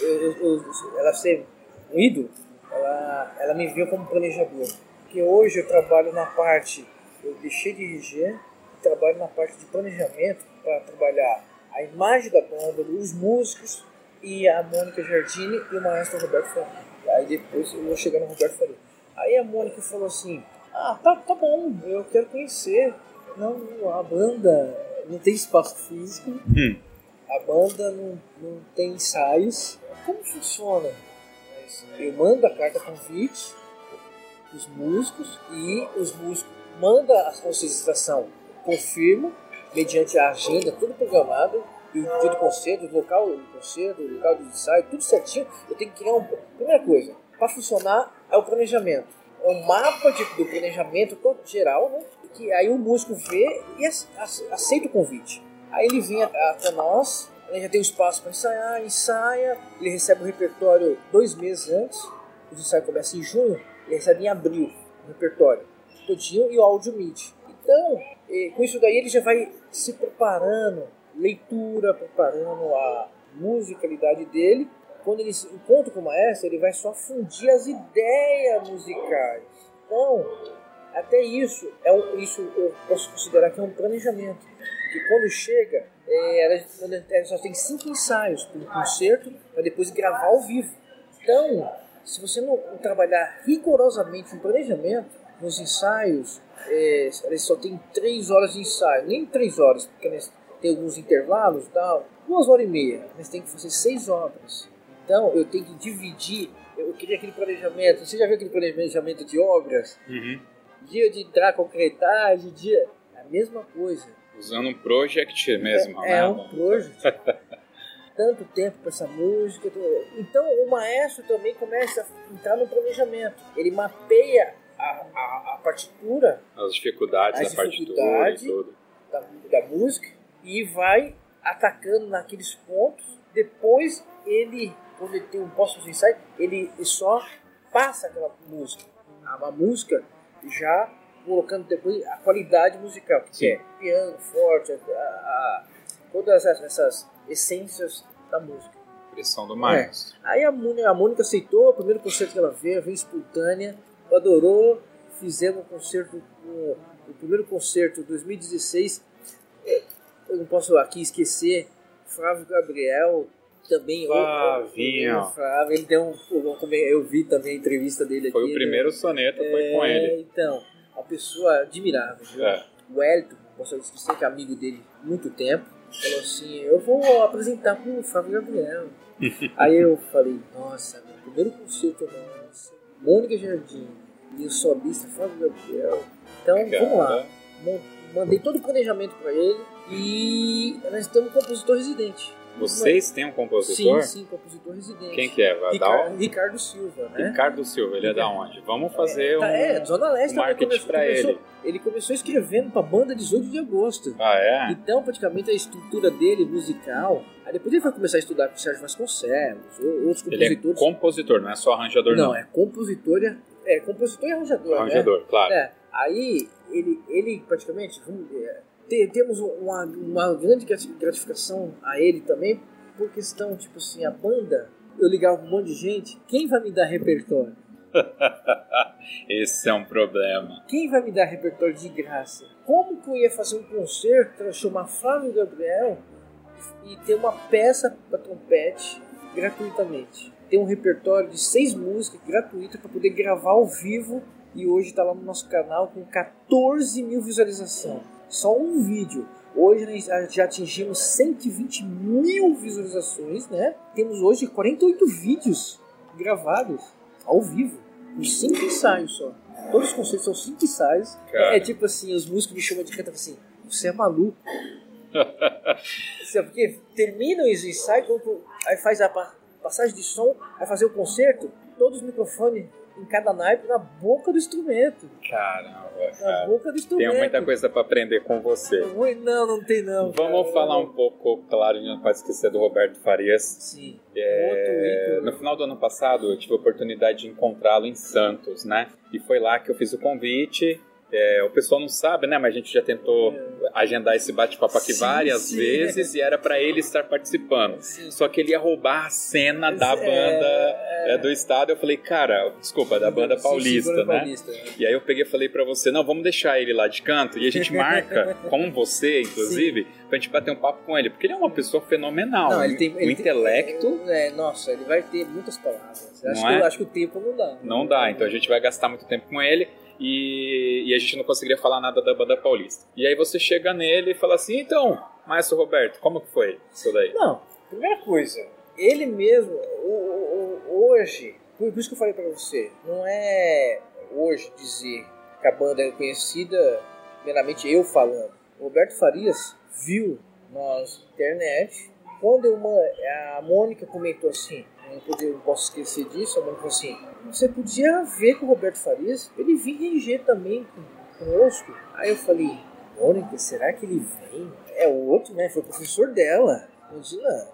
eu, eu, ela ser um ídolo, ela, ela me viu como planejador. Porque hoje eu trabalho na parte, eu deixei de reger trabalho na parte de planejamento para trabalhar a imagem da banda, os músicos e a Mônica Jardini e o maestro Roberto Faria. Aí depois eu vou chegar no Roberto Faria. Aí a Mônica falou assim, ah, tá, tá bom, eu quero conhecer. Não, a banda não tem espaço físico, hum. a banda não, não tem ensaios. Como funciona? Eu mando a carta convite os músicos e os músicos mandam a concentração, confirmo, mediante a agenda, tudo programado, e o dia do concerto, o local do concerto, o local do ensaio, tudo certinho. Eu tenho que criar um. Primeira coisa, para funcionar é o planejamento um mapa de, do planejamento todo geral, né? Que aí o músico vê e aceita o convite. Aí ele vem até nós, ele já tem um espaço para ensaiar, ensaia, ele recebe o repertório dois meses antes, o ensaio começa em junho, ele recebe em abril o repertório todinho e o áudio MIDI. Então, com isso daí ele já vai se preparando, leitura, preparando a musicalidade dele quando ele encontra com o maestro, ele vai só fundir as ideias musicais. Então, até isso, é um, isso eu posso considerar que é um planejamento. Que quando chega, é, ela, ela só tem cinco ensaios para um concerto, para depois gravar ao vivo. Então, se você não trabalhar rigorosamente no planejamento, nos ensaios, é, eles só tem três horas de ensaio, nem três horas, porque tem alguns intervalos, tal, duas horas e meia, mas tem que fazer seis obras. Então eu tenho que dividir. Eu queria aquele planejamento. Você já viu aquele planejamento de obras? Uhum. Dia de entrar concretagem, dia. É a mesma coisa. Usando um project mesmo, é, né? É um project. Tanto tempo para essa música. Então o maestro também começa a entrar no planejamento. Ele mapeia a, a, a partitura, as dificuldades as da dificuldade partitura. Da, da música e vai atacando naqueles pontos. Depois ele, quando ele tem um de ensaio, ele só passa aquela música. A, a música já colocando depois a qualidade musical, que Sim. é piano forte, a, a- todas essas, essas essências da música. Pressão do maestro. Aí a Mônica, a Mônica aceitou, o primeiro concerto que ela veio, veio espontânea, adorou, fizemos um concerto, o, o primeiro concerto 2016, é, eu não posso aqui esquecer, Flávio Gabriel, também, Flavinho. o- Flávio, ele deu um, eu vi também a entrevista dele Foi aqui. o primeiro soneto, foi é, com ele. Então, uma pessoa admirável? É. O não posso esquecer que é amigo dele há muito tempo, falou assim: Eu vou apresentar pro Fábio Gabriel. Aí eu falei: Nossa, meu primeiro concerto nossa, Mônica Jardim e o solista Fábio Gabriel. Então vamos lá. Mon- Mandei todo o planejamento para ele e nós temos um compositor residente. Vocês têm um Sim, compositor? sim, compositor residente. Quem que é? Vai dar Ricardo, um- Ricardo Silva, né? Ricardo Silva, ele é da onde? Vamos fazer Tá, um. é, Zona Leste um marketing começou- ele. Ele começou escrevendo pra banda 18 de agosto. Ah, é? Então, praticamente, a estrutura dele, musical. Aí depois ele vai começar a estudar com o Sérgio Vasconcelos, ou- outros Ele é compositores. compositor, não é só arranjador, não. não, é compositor e, é, compositor e arranjador. Arranjador, claro. Né? É, aí, ele, ele praticamente. vamos ver, te- temos uma, uma grande grati- gratificação a ele também, por questão, tipo assim, a banda. Eu ligava um monte de gente, quem vai me dar repertório? Esse é um problema. Quem vai me dar repertório de graça? Como que eu ia fazer um concerto chamar Flávio Gabriel e ter uma peça para trompete gratuitamente? Ter um repertório de seis músicas gratuitas para poder gravar ao vivo e hoje está lá no nosso canal com 14 mil visualizações. Só um vídeo. Hoje já- atingimos 120 mil visualizações, né? Temos hoje 48 vídeos gravados ao vivo, com cinco ensaios só. Todos os concertos são cinco ensaios. Cara. É tipo assim, os músicos me chamam de cantar assim, você é maluco. Sabe porque termina os ensaios, aí faz a pa- passagem de som, vai fazer o concerto, todos os microfones em cada naipe na boca do instrumento. Caramba, Na cara. boca do instrumento. Tenho muita coisa pra aprender com você. Não, não tem não. Vamos cara. falar um pouco, claro, a gente não pode esquecer do Roberto Farias. Sim. É, no final do ano passado, eu tive a oportunidade de encontrá-lo em Santos, né? E foi lá que eu fiz o convite. É, o pessoal não sabe, né? Mas a gente já tentou agendar esse bate-papo aqui Sim, várias sim. vezes e era pra ele estar participando. Sim. Só que ele ia roubar a cena da É, banda é, do estado. Eu falei, cara, desculpa, da banda Sim, sim, paulista, né? paulista. E aí eu peguei e falei pra você, não, vamos deixar ele lá de canto e a gente marca com você, inclusive, pra gente bater um papo com ele, porque ele é uma pessoa fenomenal. Não, ele tem, o ele tem- intelecto é, nossa, ele vai ter muitas palavras. Acho, Não que, acho que o tempo não dá. não dá, então a gente vai gastar muito tempo com ele e, e a gente não conseguiria falar nada da banda paulista. E aí você chega nele e fala assim, então, Maestro Roberto, como que foi isso daí? Não, primeira coisa, ele mesmo, o- o- hoje, por isso que eu falei pra você, não é hoje dizer que a banda é conhecida, meramente eu falando. O Roberto Farias viu na internet, quando eu, a Mônica comentou assim, não, não posso esquecer disso, falou assim, você podia ver com o Roberto Farias, ele vinha RG também conosco. Aí eu falei, Mônica, será que ele vem? É o outro, né? Foi o professor dela. Imagina.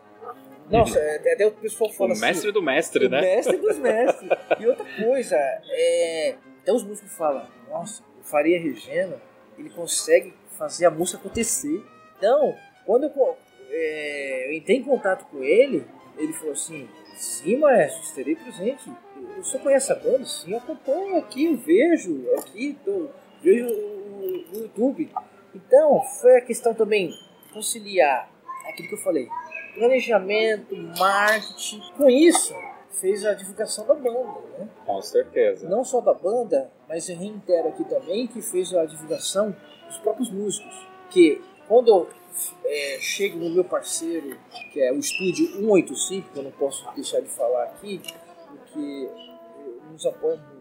Nossa, é- até o pessoal O fala assim. mestre do mestre, o né? mestre dos mestres. E outra coisa, é, até os músicos falam, nossa, o Faria Regina, ele consegue fazer a música acontecer. Então, quando eu, é, eu entrei em contato com ele, ele falou assim, sim, maestro, estarei presente. Eu só conheço a banda? Sim, acompanho aqui, vejo aqui, tô, vejo o- no YouTube. Então, foi a questão também conciliar aquilo que eu falei, planejamento, marketing. Com isso, fez a divulgação da banda, né? Com certeza. Não só da banda, mas eu reitero aqui também que fez a divulgação dos próprios músicos. Que quando é, chego no meu parceiro, que é o estúdio 185, que eu não posso deixar de falar aqui, porque nos apoia muito.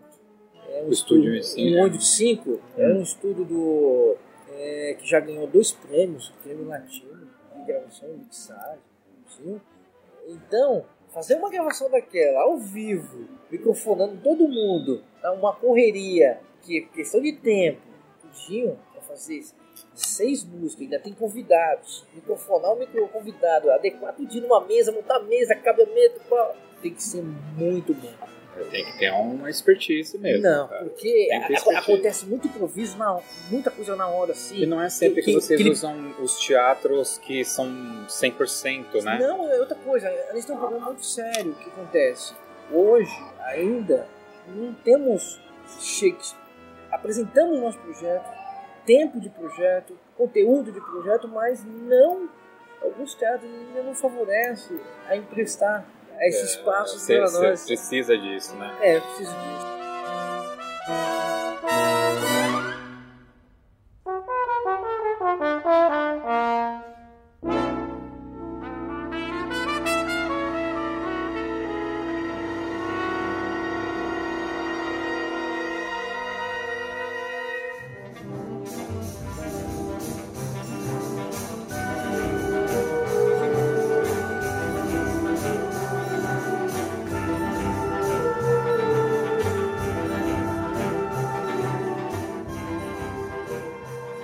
É um O estúdio estúdio em si, né? 185 é um estúdio do é, que já ganhou dois prêmios, prêmio latino de gravação mixagem. sim. Então, fazer uma gravação daquela ao vivo, microfonando todo mundo, dá uma correria, que questão de tempo, pediam para fazer isso. Seis músicas, ainda tem convidados, microfonar o micro convidado, adequar tudo numa mesa, montar mesa, cabeamento, pá, tem que ser muito bom. Tem que ter uma expertise mesmo. Não, cara. porque a- acontece muito improviso, na, muita coisa na hora, assim. E não é sempre que, Que- vocês que- usam os teatros que são 100%, né? Não, é outra coisa. A gente tem um problema muito sério. O que acontece? Hoje, ainda, não temos. che- Apresentamos nosso projeto, tempo de projeto, conteúdo de projeto, mas não. Alguns teatros ainda não favorecem a emprestar esse espaço Você para você nós. precisa disso, né? É, eu preciso disso.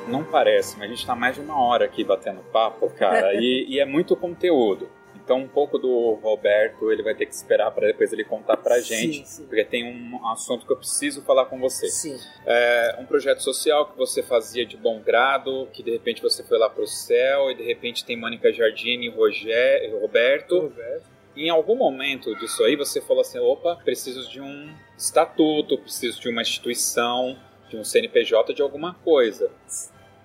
Não parece, mas a gente tá mais de uma hora aqui batendo papo, cara, e, e é muito conteúdo. Então, um pouco do Roberto, ele vai ter que esperar para depois ele contar pra gente, Sim, sim. porque tem um assunto que eu preciso falar com você. Sim. É um projeto social que você fazia de bom grado, que de repente você foi lá pro céu, e de repente tem Mônica Jardine, Rogé, Roberto. Roberto. Em algum momento disso aí, você falou assim: opa, preciso de um estatuto, preciso de uma instituição, de um CNPJ, de alguma coisa.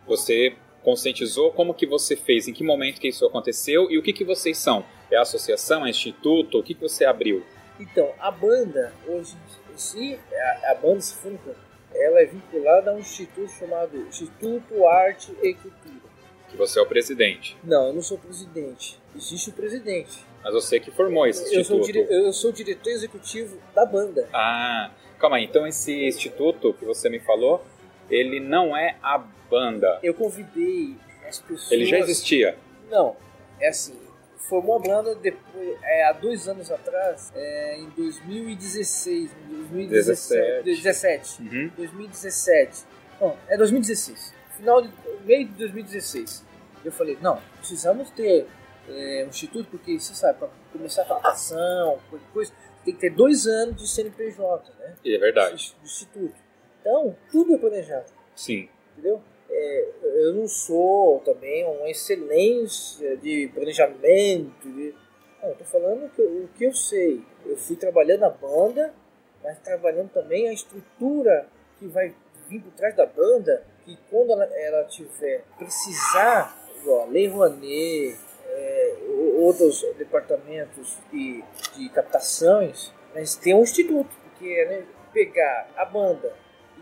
Você conscientizou como que você fez, em que momento que isso aconteceu e o que, que vocês são? É associação, é instituto? O que, que você abriu? Então, a banda, hoje, se a, a banda sinfônica, ela é vinculada a um instituto chamado Instituto Arte e Cultura. Que você é o presidente. Não, eu não sou presidente. Existe o presidente. Mas você que formou esse Eu instituto. sou, eu sou diretor executivo da banda. Ah, calma aí. Então esse instituto que você me falou, ele não é a banda. Eu convidei as pessoas. Ele já existia. Não, é assim. Formou a banda depois, é, há dois anos atrás, é, em 2016, em 2017. 2017. Uhum. 2017. Não, é 2016. Final de meio de 2016. Eu falei, não, precisamos ter é, um instituto, porque você sabe, para começar a captação, coisa, tem que ter dois anos de CNPJ, né? É verdade. Do instituto. Então, tudo é planejado, Sim. entendeu? É, eu não sou também um excelência de planejamento. De... Não, eu tô falando que, o que eu sei. Eu fui trabalhando a banda, mas trabalhando também a estrutura que vai vir por trás da banda, que quando ela, ela tiver precisar, igual Lei Rouanet, é, outros departamentos de, de captações, mas tem um instituto, porque né, pegar a banda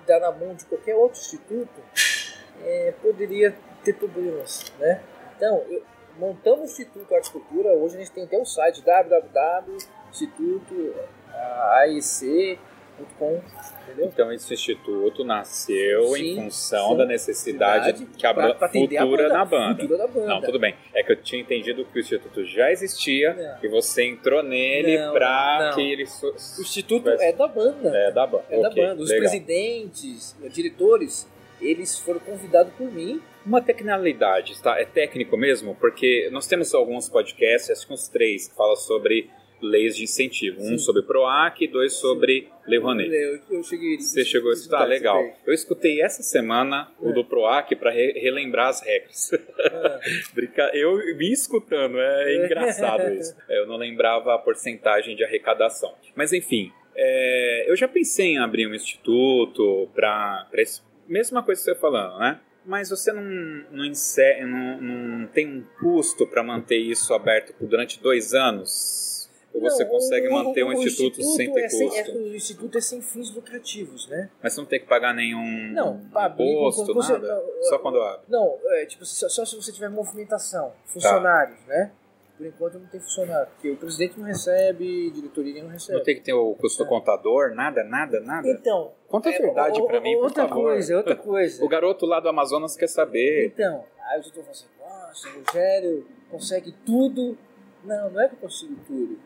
dar na mão de qualquer outro instituto é, poderia ter problemas, né? Então, eu, montamos o Instituto Arte e Cultura, hoje a gente tem até o site www.institutoaec.com, entendeu? Então esse instituto nasceu em Sim, função sim. da necessidade que a Pra- pra atender a futura banda, na banda. futura da banda. Não, tudo bem. É que eu tinha entendido que o instituto já existia Não. e você entrou nele não. que ele so- O Instituto Mas- é da banda. é da banda. É da Ok, banda. Os legal. presidentes, os diretores, eles foram convidados por mim. Uma tecnicalidade, tá? É técnico mesmo? Porque nós temos alguns podcasts, acho que uns três, que falam sobre leis de incentivo. Um Sim. sobre PROAC e dois sobre Lei Rouanet. Eu, eu cheguei. Você chegou a escutar? Legal. Eu escutei essa semana o É. do PROAC para relembrar as regras. Brinca- Eu me escutando, é engraçado isso. Eu não lembrava a porcentagem de arrecadação. Mas enfim, é, eu já pensei em abrir um instituto para. Mesma coisa que você falando, né? Mas você não, não, inse- não- não tem um custo para manter isso aberto por durante dois anos? Ou você não, consegue o- manter um o instituto, sem ter é sem- custo? é- o instituto é sem fins lucrativos, né? Mas você não tem que pagar nenhum Não, imposto, nada? não, Só quando abre. Não, é, tipo, só, só se você tiver movimentação. Funcionários, né? Por enquanto não tem funcionário. Porque o presidente não recebe, diretoria não recebe. Não tem que ter o custo do contador, nada, nada, nada? Então. Conta a é, verdade pra o- mim, por Outra favor. coisa, outra coisa. O garoto lá do Amazonas quer saber. Então, aí o doutor fala assim, nossa, Rogério consegue tudo. Não, não é que eu consigo tudo.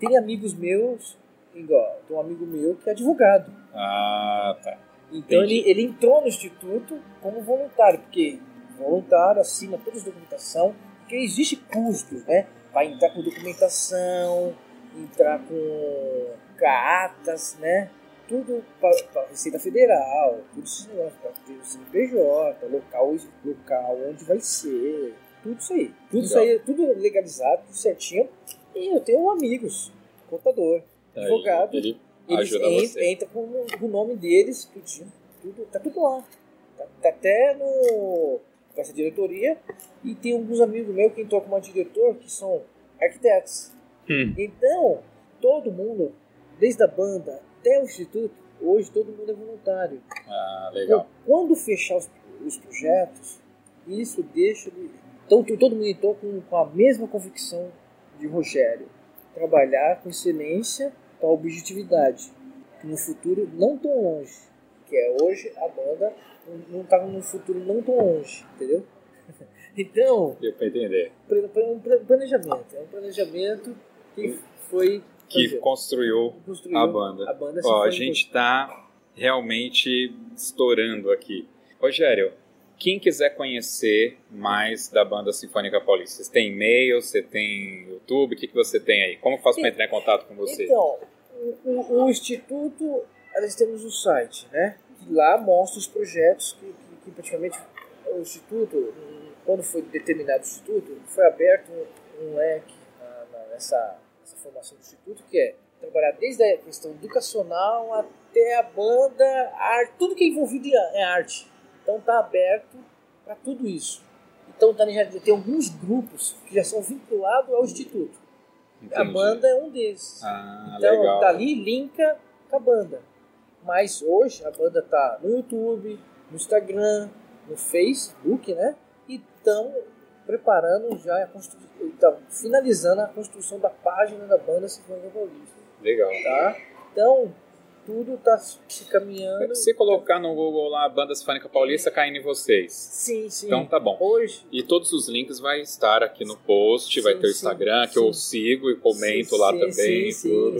Tem amigos meus, igual, tem um amigo meu que é advogado. Ah, tá. Então Entendi. ele, ele entrou no instituto como voluntário, porque voluntário, assina toda a documentação, porque existe custos, né? Vai entrar com documentação, entrar com cartas, né? Tudo para a Receita Federal, tudo isso para ter o CNPJ, local, local onde vai ser, tudo isso aí. Tudo isso aí, tudo legalizado, tudo certinho. E eu tenho amigos, contador, Aí, advogado. ele Eles ajuda en- você. entram com, o- com o nome deles, tudinho, tudo, tá tudo lá. Tá, tá até no essa diretoria. E tem alguns amigos meus que entrou como diretor que são arquitetos. Hum. Então, todo mundo, desde a banda até o instituto, hoje todo mundo é voluntário. Ah, legal. Quando fechar os, os projetos, isso deixa de. Então to- todo mundo entrou com, com a mesma convicção de Rogério. Trabalhar com excelência para objetividade. No futuro não tão longe. Que é hoje a banda não está num futuro não tão longe, entendeu? Então, Deu pra entender. um planejamento. É um planejamento que foi Que fazer. construiu construiu a banda. A banda Ó, a gente tá realmente estourando aqui. Rogério, quem quiser conhecer mais da banda Sinfônica Paulista, você tem e-mail, você tem YouTube, o que, que você tem aí? Como eu faço para entrar em contato com você? Então, o, o- Instituto, nós temos um site, né? Que lá mostra os projetos que, que- que praticamente o Instituto, quando foi determinado o Instituto, foi aberto um, um leque na- na- nessa, nessa formação do Instituto, que é trabalhar desde a questão educacional até a banda, a arte, tudo que é envolvido em é arte. Então está aberto para tudo isso. Então tá, já tem alguns grupos que já são vinculados ao Instituto. A Entendi. banda é um desses. Ah, Então, legal. dali linka com a banda. Mas hoje a banda tá no YouTube, no Instagram, no Facebook, né? E estão preparando já a construção, então, finalizando a construção da página da banda Sinfônica Paulista, Legal. tá? Então, tudo tá se caminhando. Se colocar no Google lá Banda Sinfônica Paulista, caindo em vocês. Sim, sim. Então tá bom. Hoje, E todos os links vai estar aqui no post, vai Sim, ter o sim, Instagram, que sim. eu sigo e comento sim, lá também, sim, tudo.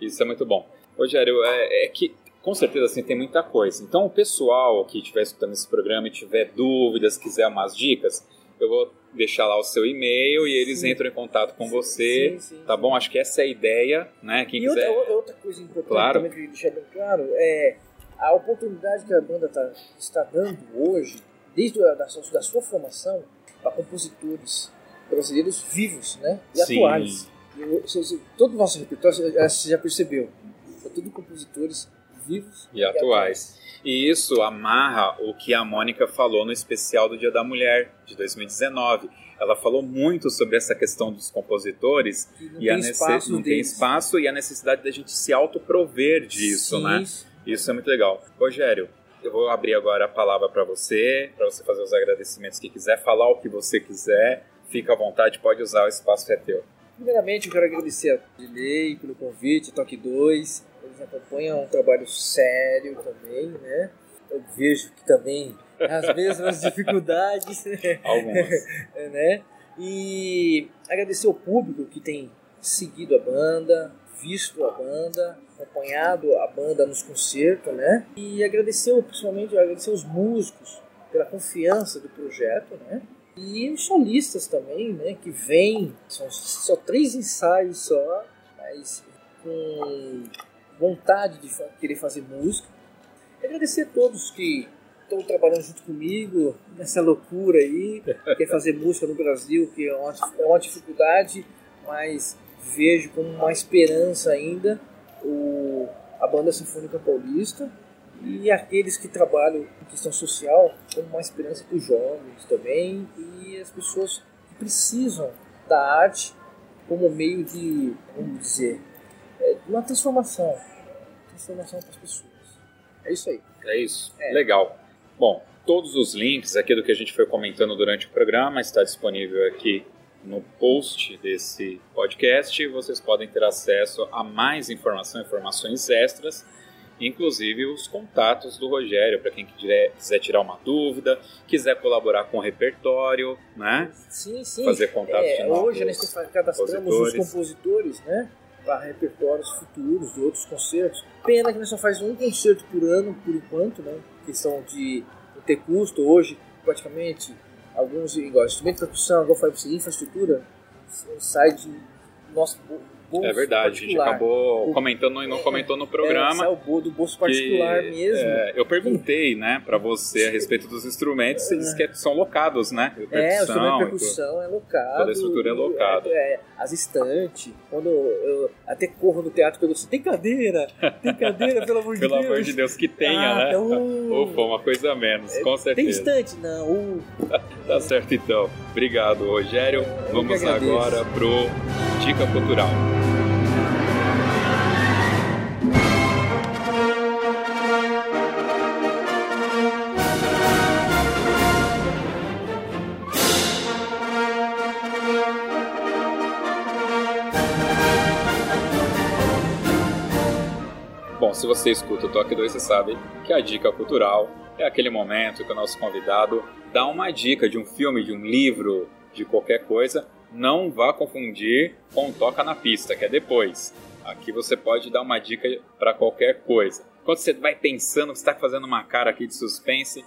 Isso é muito bom. Rogério, é, é que com certeza assim, tem muita coisa. Então, o pessoal que estiver escutando esse programa e tiver dúvidas, quiser umas dicas, eu vou deixar lá o seu e-mail e eles Sim. entram em contato com você. Sim, sim, Tá bom? Acho que essa é a ideia, né? Quem E outra, quiser. outra coisa importante Claro. também que deixar bem claro é a oportunidade que a banda tá, está dando hoje, desde a da, sua- da sua formação, para compositores brasileiros vivos né? e Sim. atuais. E eu- todo o nosso repertório, você já- percebeu, são tudo compositores vivos E atuais. E isso amarra o que a Mônica falou no especial do Dia da Mulher, de 2019. Ela falou muito sobre essa questão dos compositores que e a tem necess- espaço não tem espaço e a necessidade da gente se autoprover disso, Sim, né? Isso é muito legal. Rogério, eu vou abrir agora a palavra para você, para você fazer os agradecimentos que quiser, falar o que você quiser. Fica à vontade, pode usar, o espaço é teu. Primeiramente, eu quero agradecer a Dilei pelo convite, Toque 2. Eles acompanham um trabalho sério também, né? Eu vejo que também as mesmas dificuldades, Algumas. né? E agradecer ao público que tem seguido a banda, visto a banda, acompanhado a banda nos concertos, né? E agradecer, principalmente, agradecer os músicos pela confiança do projeto, né? E os solistas também, né? Que vêm, são só três ensaios só, mas com vontade de querer fazer música. E agradecer a todos que estão trabalhando junto comigo nessa loucura aí, quer fazer música no Brasil, que é uma, é uma dificuldade, mas vejo como uma esperança ainda o, a banda Sinfônica Paulista e aqueles que trabalham em questão social como uma esperança para os jovens também e as pessoas que precisam da arte como meio de, vamos dizer, é, de uma transformação, transformação para as pessoas. É isso aí. É isso? É. Legal. Bom, todos os links aqui do que a gente foi comentando durante o programa está disponível aqui no post desse podcast. Vocês podem ter acesso a mais informação, informações extras, inclusive os contatos do Rogério, para quem quiser, tirar uma dúvida, quiser colaborar com o repertório, né? Sim, sim. Fazer contato É, hoje nós cadastramos os compositores, né? Para repertórios futuros de outros concertos. Pena que nós só faz um concerto por ano, por enquanto, né? Questão de ter custo. Hoje, praticamente, alguns igual instrumento de percussão, igual eu falei pra você, infraestrutura, sai de nosso bolso É verdade, a gente particular. acabou O- comentando e não É, comentou no É, programa. sai o bo- do bolso particular que, mesmo. é, eu perguntei, né, pra você a respeito dos instrumentos, você disse que são locados, né? É, o Percussão instrumento de percussão é locado. Toda a estrutura é locada. É, é, as estantes. Quando eu até corro no teatro assim, tem cadeira? Tem cadeira, pelo amor de Pelo Deus? amor de Deus, que tenha, Ah, né? então- Ufa, uma coisa a menos, com Tem certeza. estante? Não. Uh, Tá certo então. Obrigado, Rogério. Vamos agora pro Dica Cultural. Bom, se você escuta o Toque 2, você sabe que a dica cultural é aquele momento que o nosso convidado dá uma dica de um filme, de um livro, de qualquer coisa. Não vá confundir com Toca na Pista, que é depois. Aqui você pode dar uma dica para qualquer coisa. Quando você vai pensando, você está fazendo uma cara aqui de suspense,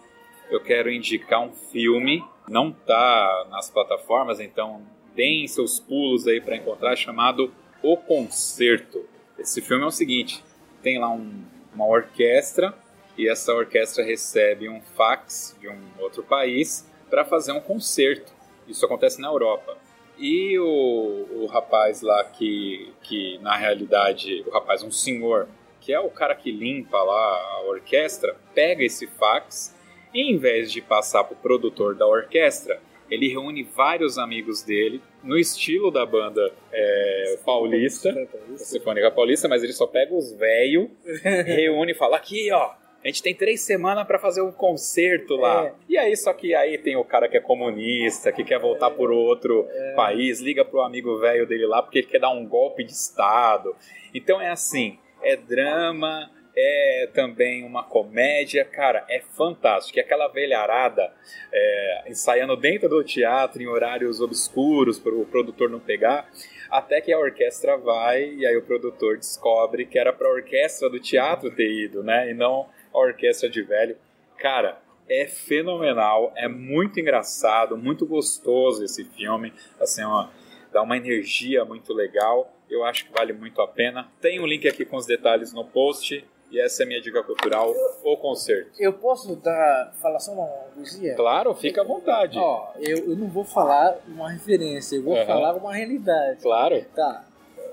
eu quero indicar um filme. Não tá nas plataformas, então deem seus pulos aí para encontrar, chamado O Concerto. Esse filme é o seguinte: tem lá um- uma orquestra e essa orquestra recebe um fax de um outro país para fazer um concerto. Isso acontece na Europa. E o, o rapaz lá que, que, na realidade, o rapaz, um senhor, que é o cara que limpa lá a orquestra, pega esse fax e, em vez de passar para o produtor da orquestra, ele reúne vários amigos dele, no estilo da banda é, paulista, Sinfônica Paulista, mas ele só pega os velhos, reúne e fala: aqui, ó. A gente tem três semanas pra fazer um concerto lá. É. E aí, só que aí tem o cara que é comunista, que quer voltar por outro país, liga pro amigo velho dele lá porque ele quer dar um golpe de Estado. Então é assim: é drama, é também uma comédia. Cara, é fantástico. E aquela velharada é, ensaiando dentro do teatro em horários obscuros para o produtor não pegar. Até que a orquestra vai e aí o produtor descobre que era para a orquestra do teatro ter ido, né? E não a orquestra de velho. Cara, é fenomenal, é muito engraçado, muito gostoso esse filme. Assim, ó, dá uma energia muito legal. Eu acho que vale muito a pena. Tem um link aqui com os detalhes no post. E essa é a minha dica cultural, o concerto. Eu posso dar, falar só uma coisinha? Claro, fica à vontade. Ó, eu, eu não vou falar uma referência, eu vou Aham. falar uma realidade. Claro. Tá.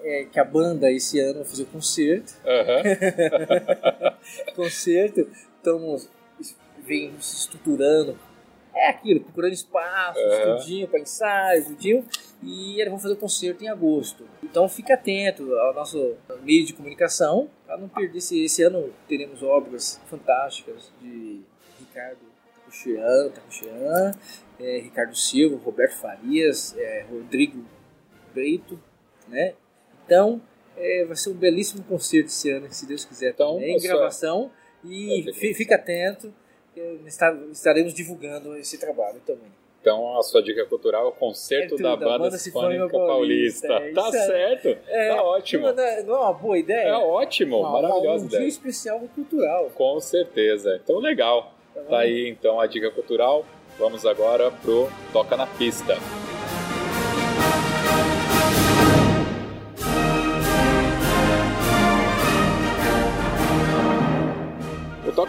É que a banda esse ano vai fazer um concerto. Aham. concerto, estamos vem se estruturando. É aquilo, procurando espaço, Aham. estudinho para ensaio, estudinho. E eles vão fazer o concerto em agosto. Então fica atento ao nosso meio de comunicação para não perder. Esse, esse ano teremos obras fantásticas de Ricardo Tacuchean, Tacuchean é, Ricardo Silva, Roberto Farias, é, Rodrigo Breito, né? Então é, vai ser um belíssimo concerto esse ano, se Deus quiser. Então, também, pessoal- gravação e É, fi- fica atento. Estaremos divulgando esse trabalho também. Então, a sua dica cultural é o concerto É tudo, da da Banda, Banda Sinfônica Paulista. Paulista, é tá certo, É, tá ótimo. Não, é- não é uma boa ideia? É ótimo, Uma- maravilhosa um dia ideia. especial cultural. Com certeza. Então, legal. Tá bom? Tá aí, então, a dica cultural. Vamos agora pro Toca na Pista.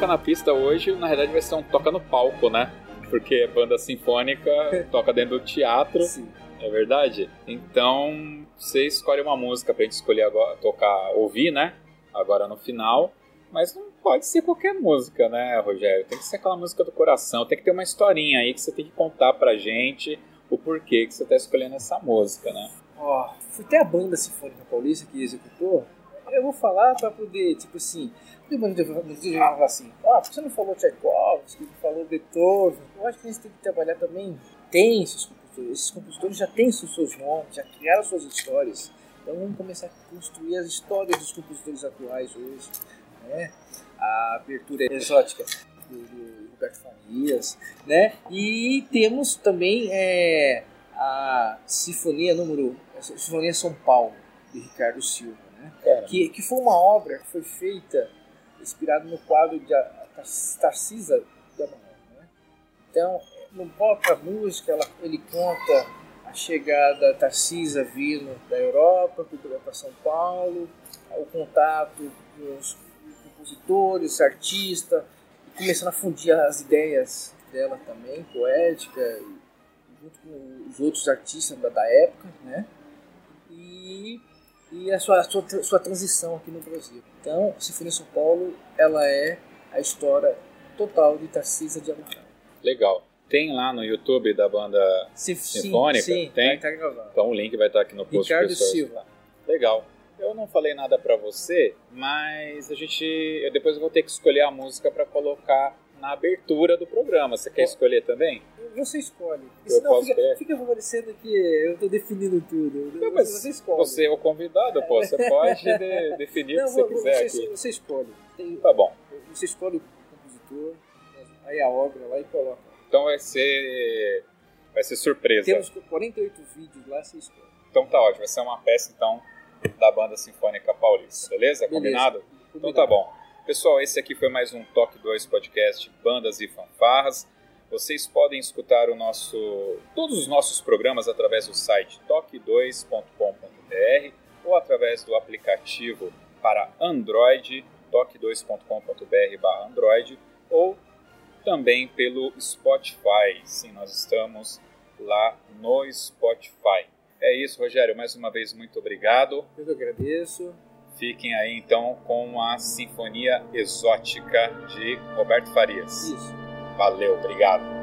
Toca na Pista hoje, na realidade, vai ser um toca no palco, né? Porque banda sinfônica toca dentro do teatro, Sim. é verdade? Então, você escolhe uma música pra gente escolher agora, tocar, ouvir, né? Agora no final. Mas não pode ser qualquer música, né, Rogério? Tem que ser aquela música do coração. Tem que ter uma historinha aí que você tem que contar pra gente o porquê que você tá escolhendo essa música, né? Ó, foi até a banda Sinfônica Paulista que executou. Eu vou falar pra poder, tipo assim, depois de falar assim, ah, você não falou Tchaikovsky, não falou Beethoven? Eu acho que a gente tem que trabalhar também. Tem esses compositores, esses compositores já têm os seus nomes, já criaram suas histórias. Então vamos começar a construir as histórias dos compositores atuais hoje. Né? A abertura exótica do, do Roberto Farias, né? E temos também é, a Sinfonia número Sinfonia São Paulo de Ricardo Silva, né? Cara, que, que foi uma obra que foi feita inspirada no quadro de a- Tar- Tarcisa de Amaral. Né? Então, no própria música, ela, ele conta a chegada da Cisa vindo da Europa para São Paulo, o contato com os compositores, artistas, começando a fundir as ideias dela também, poética, junto com os outros artistas da, da época, né? E, e a sua, sua, sua transição aqui no Brasil. Então, a Sinfonia São Paulo, ela é a história total de Tarcísio de Amaral. Legal. Tem lá no YouTube da banda Sim, Sinfônica? Sim, Tem? Tá gravado. Então o link vai estar aqui no post. Ricardo. Silva. Legal. Eu não falei nada pra você, mas a gente eu depois vou ter que escolher a música pra colocar na abertura do programa. Você quer escolher também? Você escolhe. Eu Senão fica, ter. fica parecendo que eu tô definindo tudo. Não, mas você escolhe. Você é o convidado, pô. Você pode de- definir Não, o que você quiser você, você escolhe. Tem- Tá bom. você escolhe o compositor, aí a obra lá e coloca. Então vai ser vai ser surpresa. Temos 48 vídeos lá, você escolhe. Então tá ótimo. Vai ser uma peça então da banda Sinfônica Paulista, beleza? Combinado? Então tá bom. Pessoal, esse aqui foi mais um Toque 2 podcast Bandas e Fanfarras. Vocês podem escutar o nosso, todos os nossos programas através do site toque2.com.br ou através do aplicativo para Android, toque2.com.br Android ou também pelo Spotify. Sim, nós estamos lá no Spotify. É isso, Rogério. Mais uma vez, muito obrigado. Eu que agradeço. Fiquem aí então com a Sinfonia Exótica de Roberto Farias. Isso. Valeu, obrigado.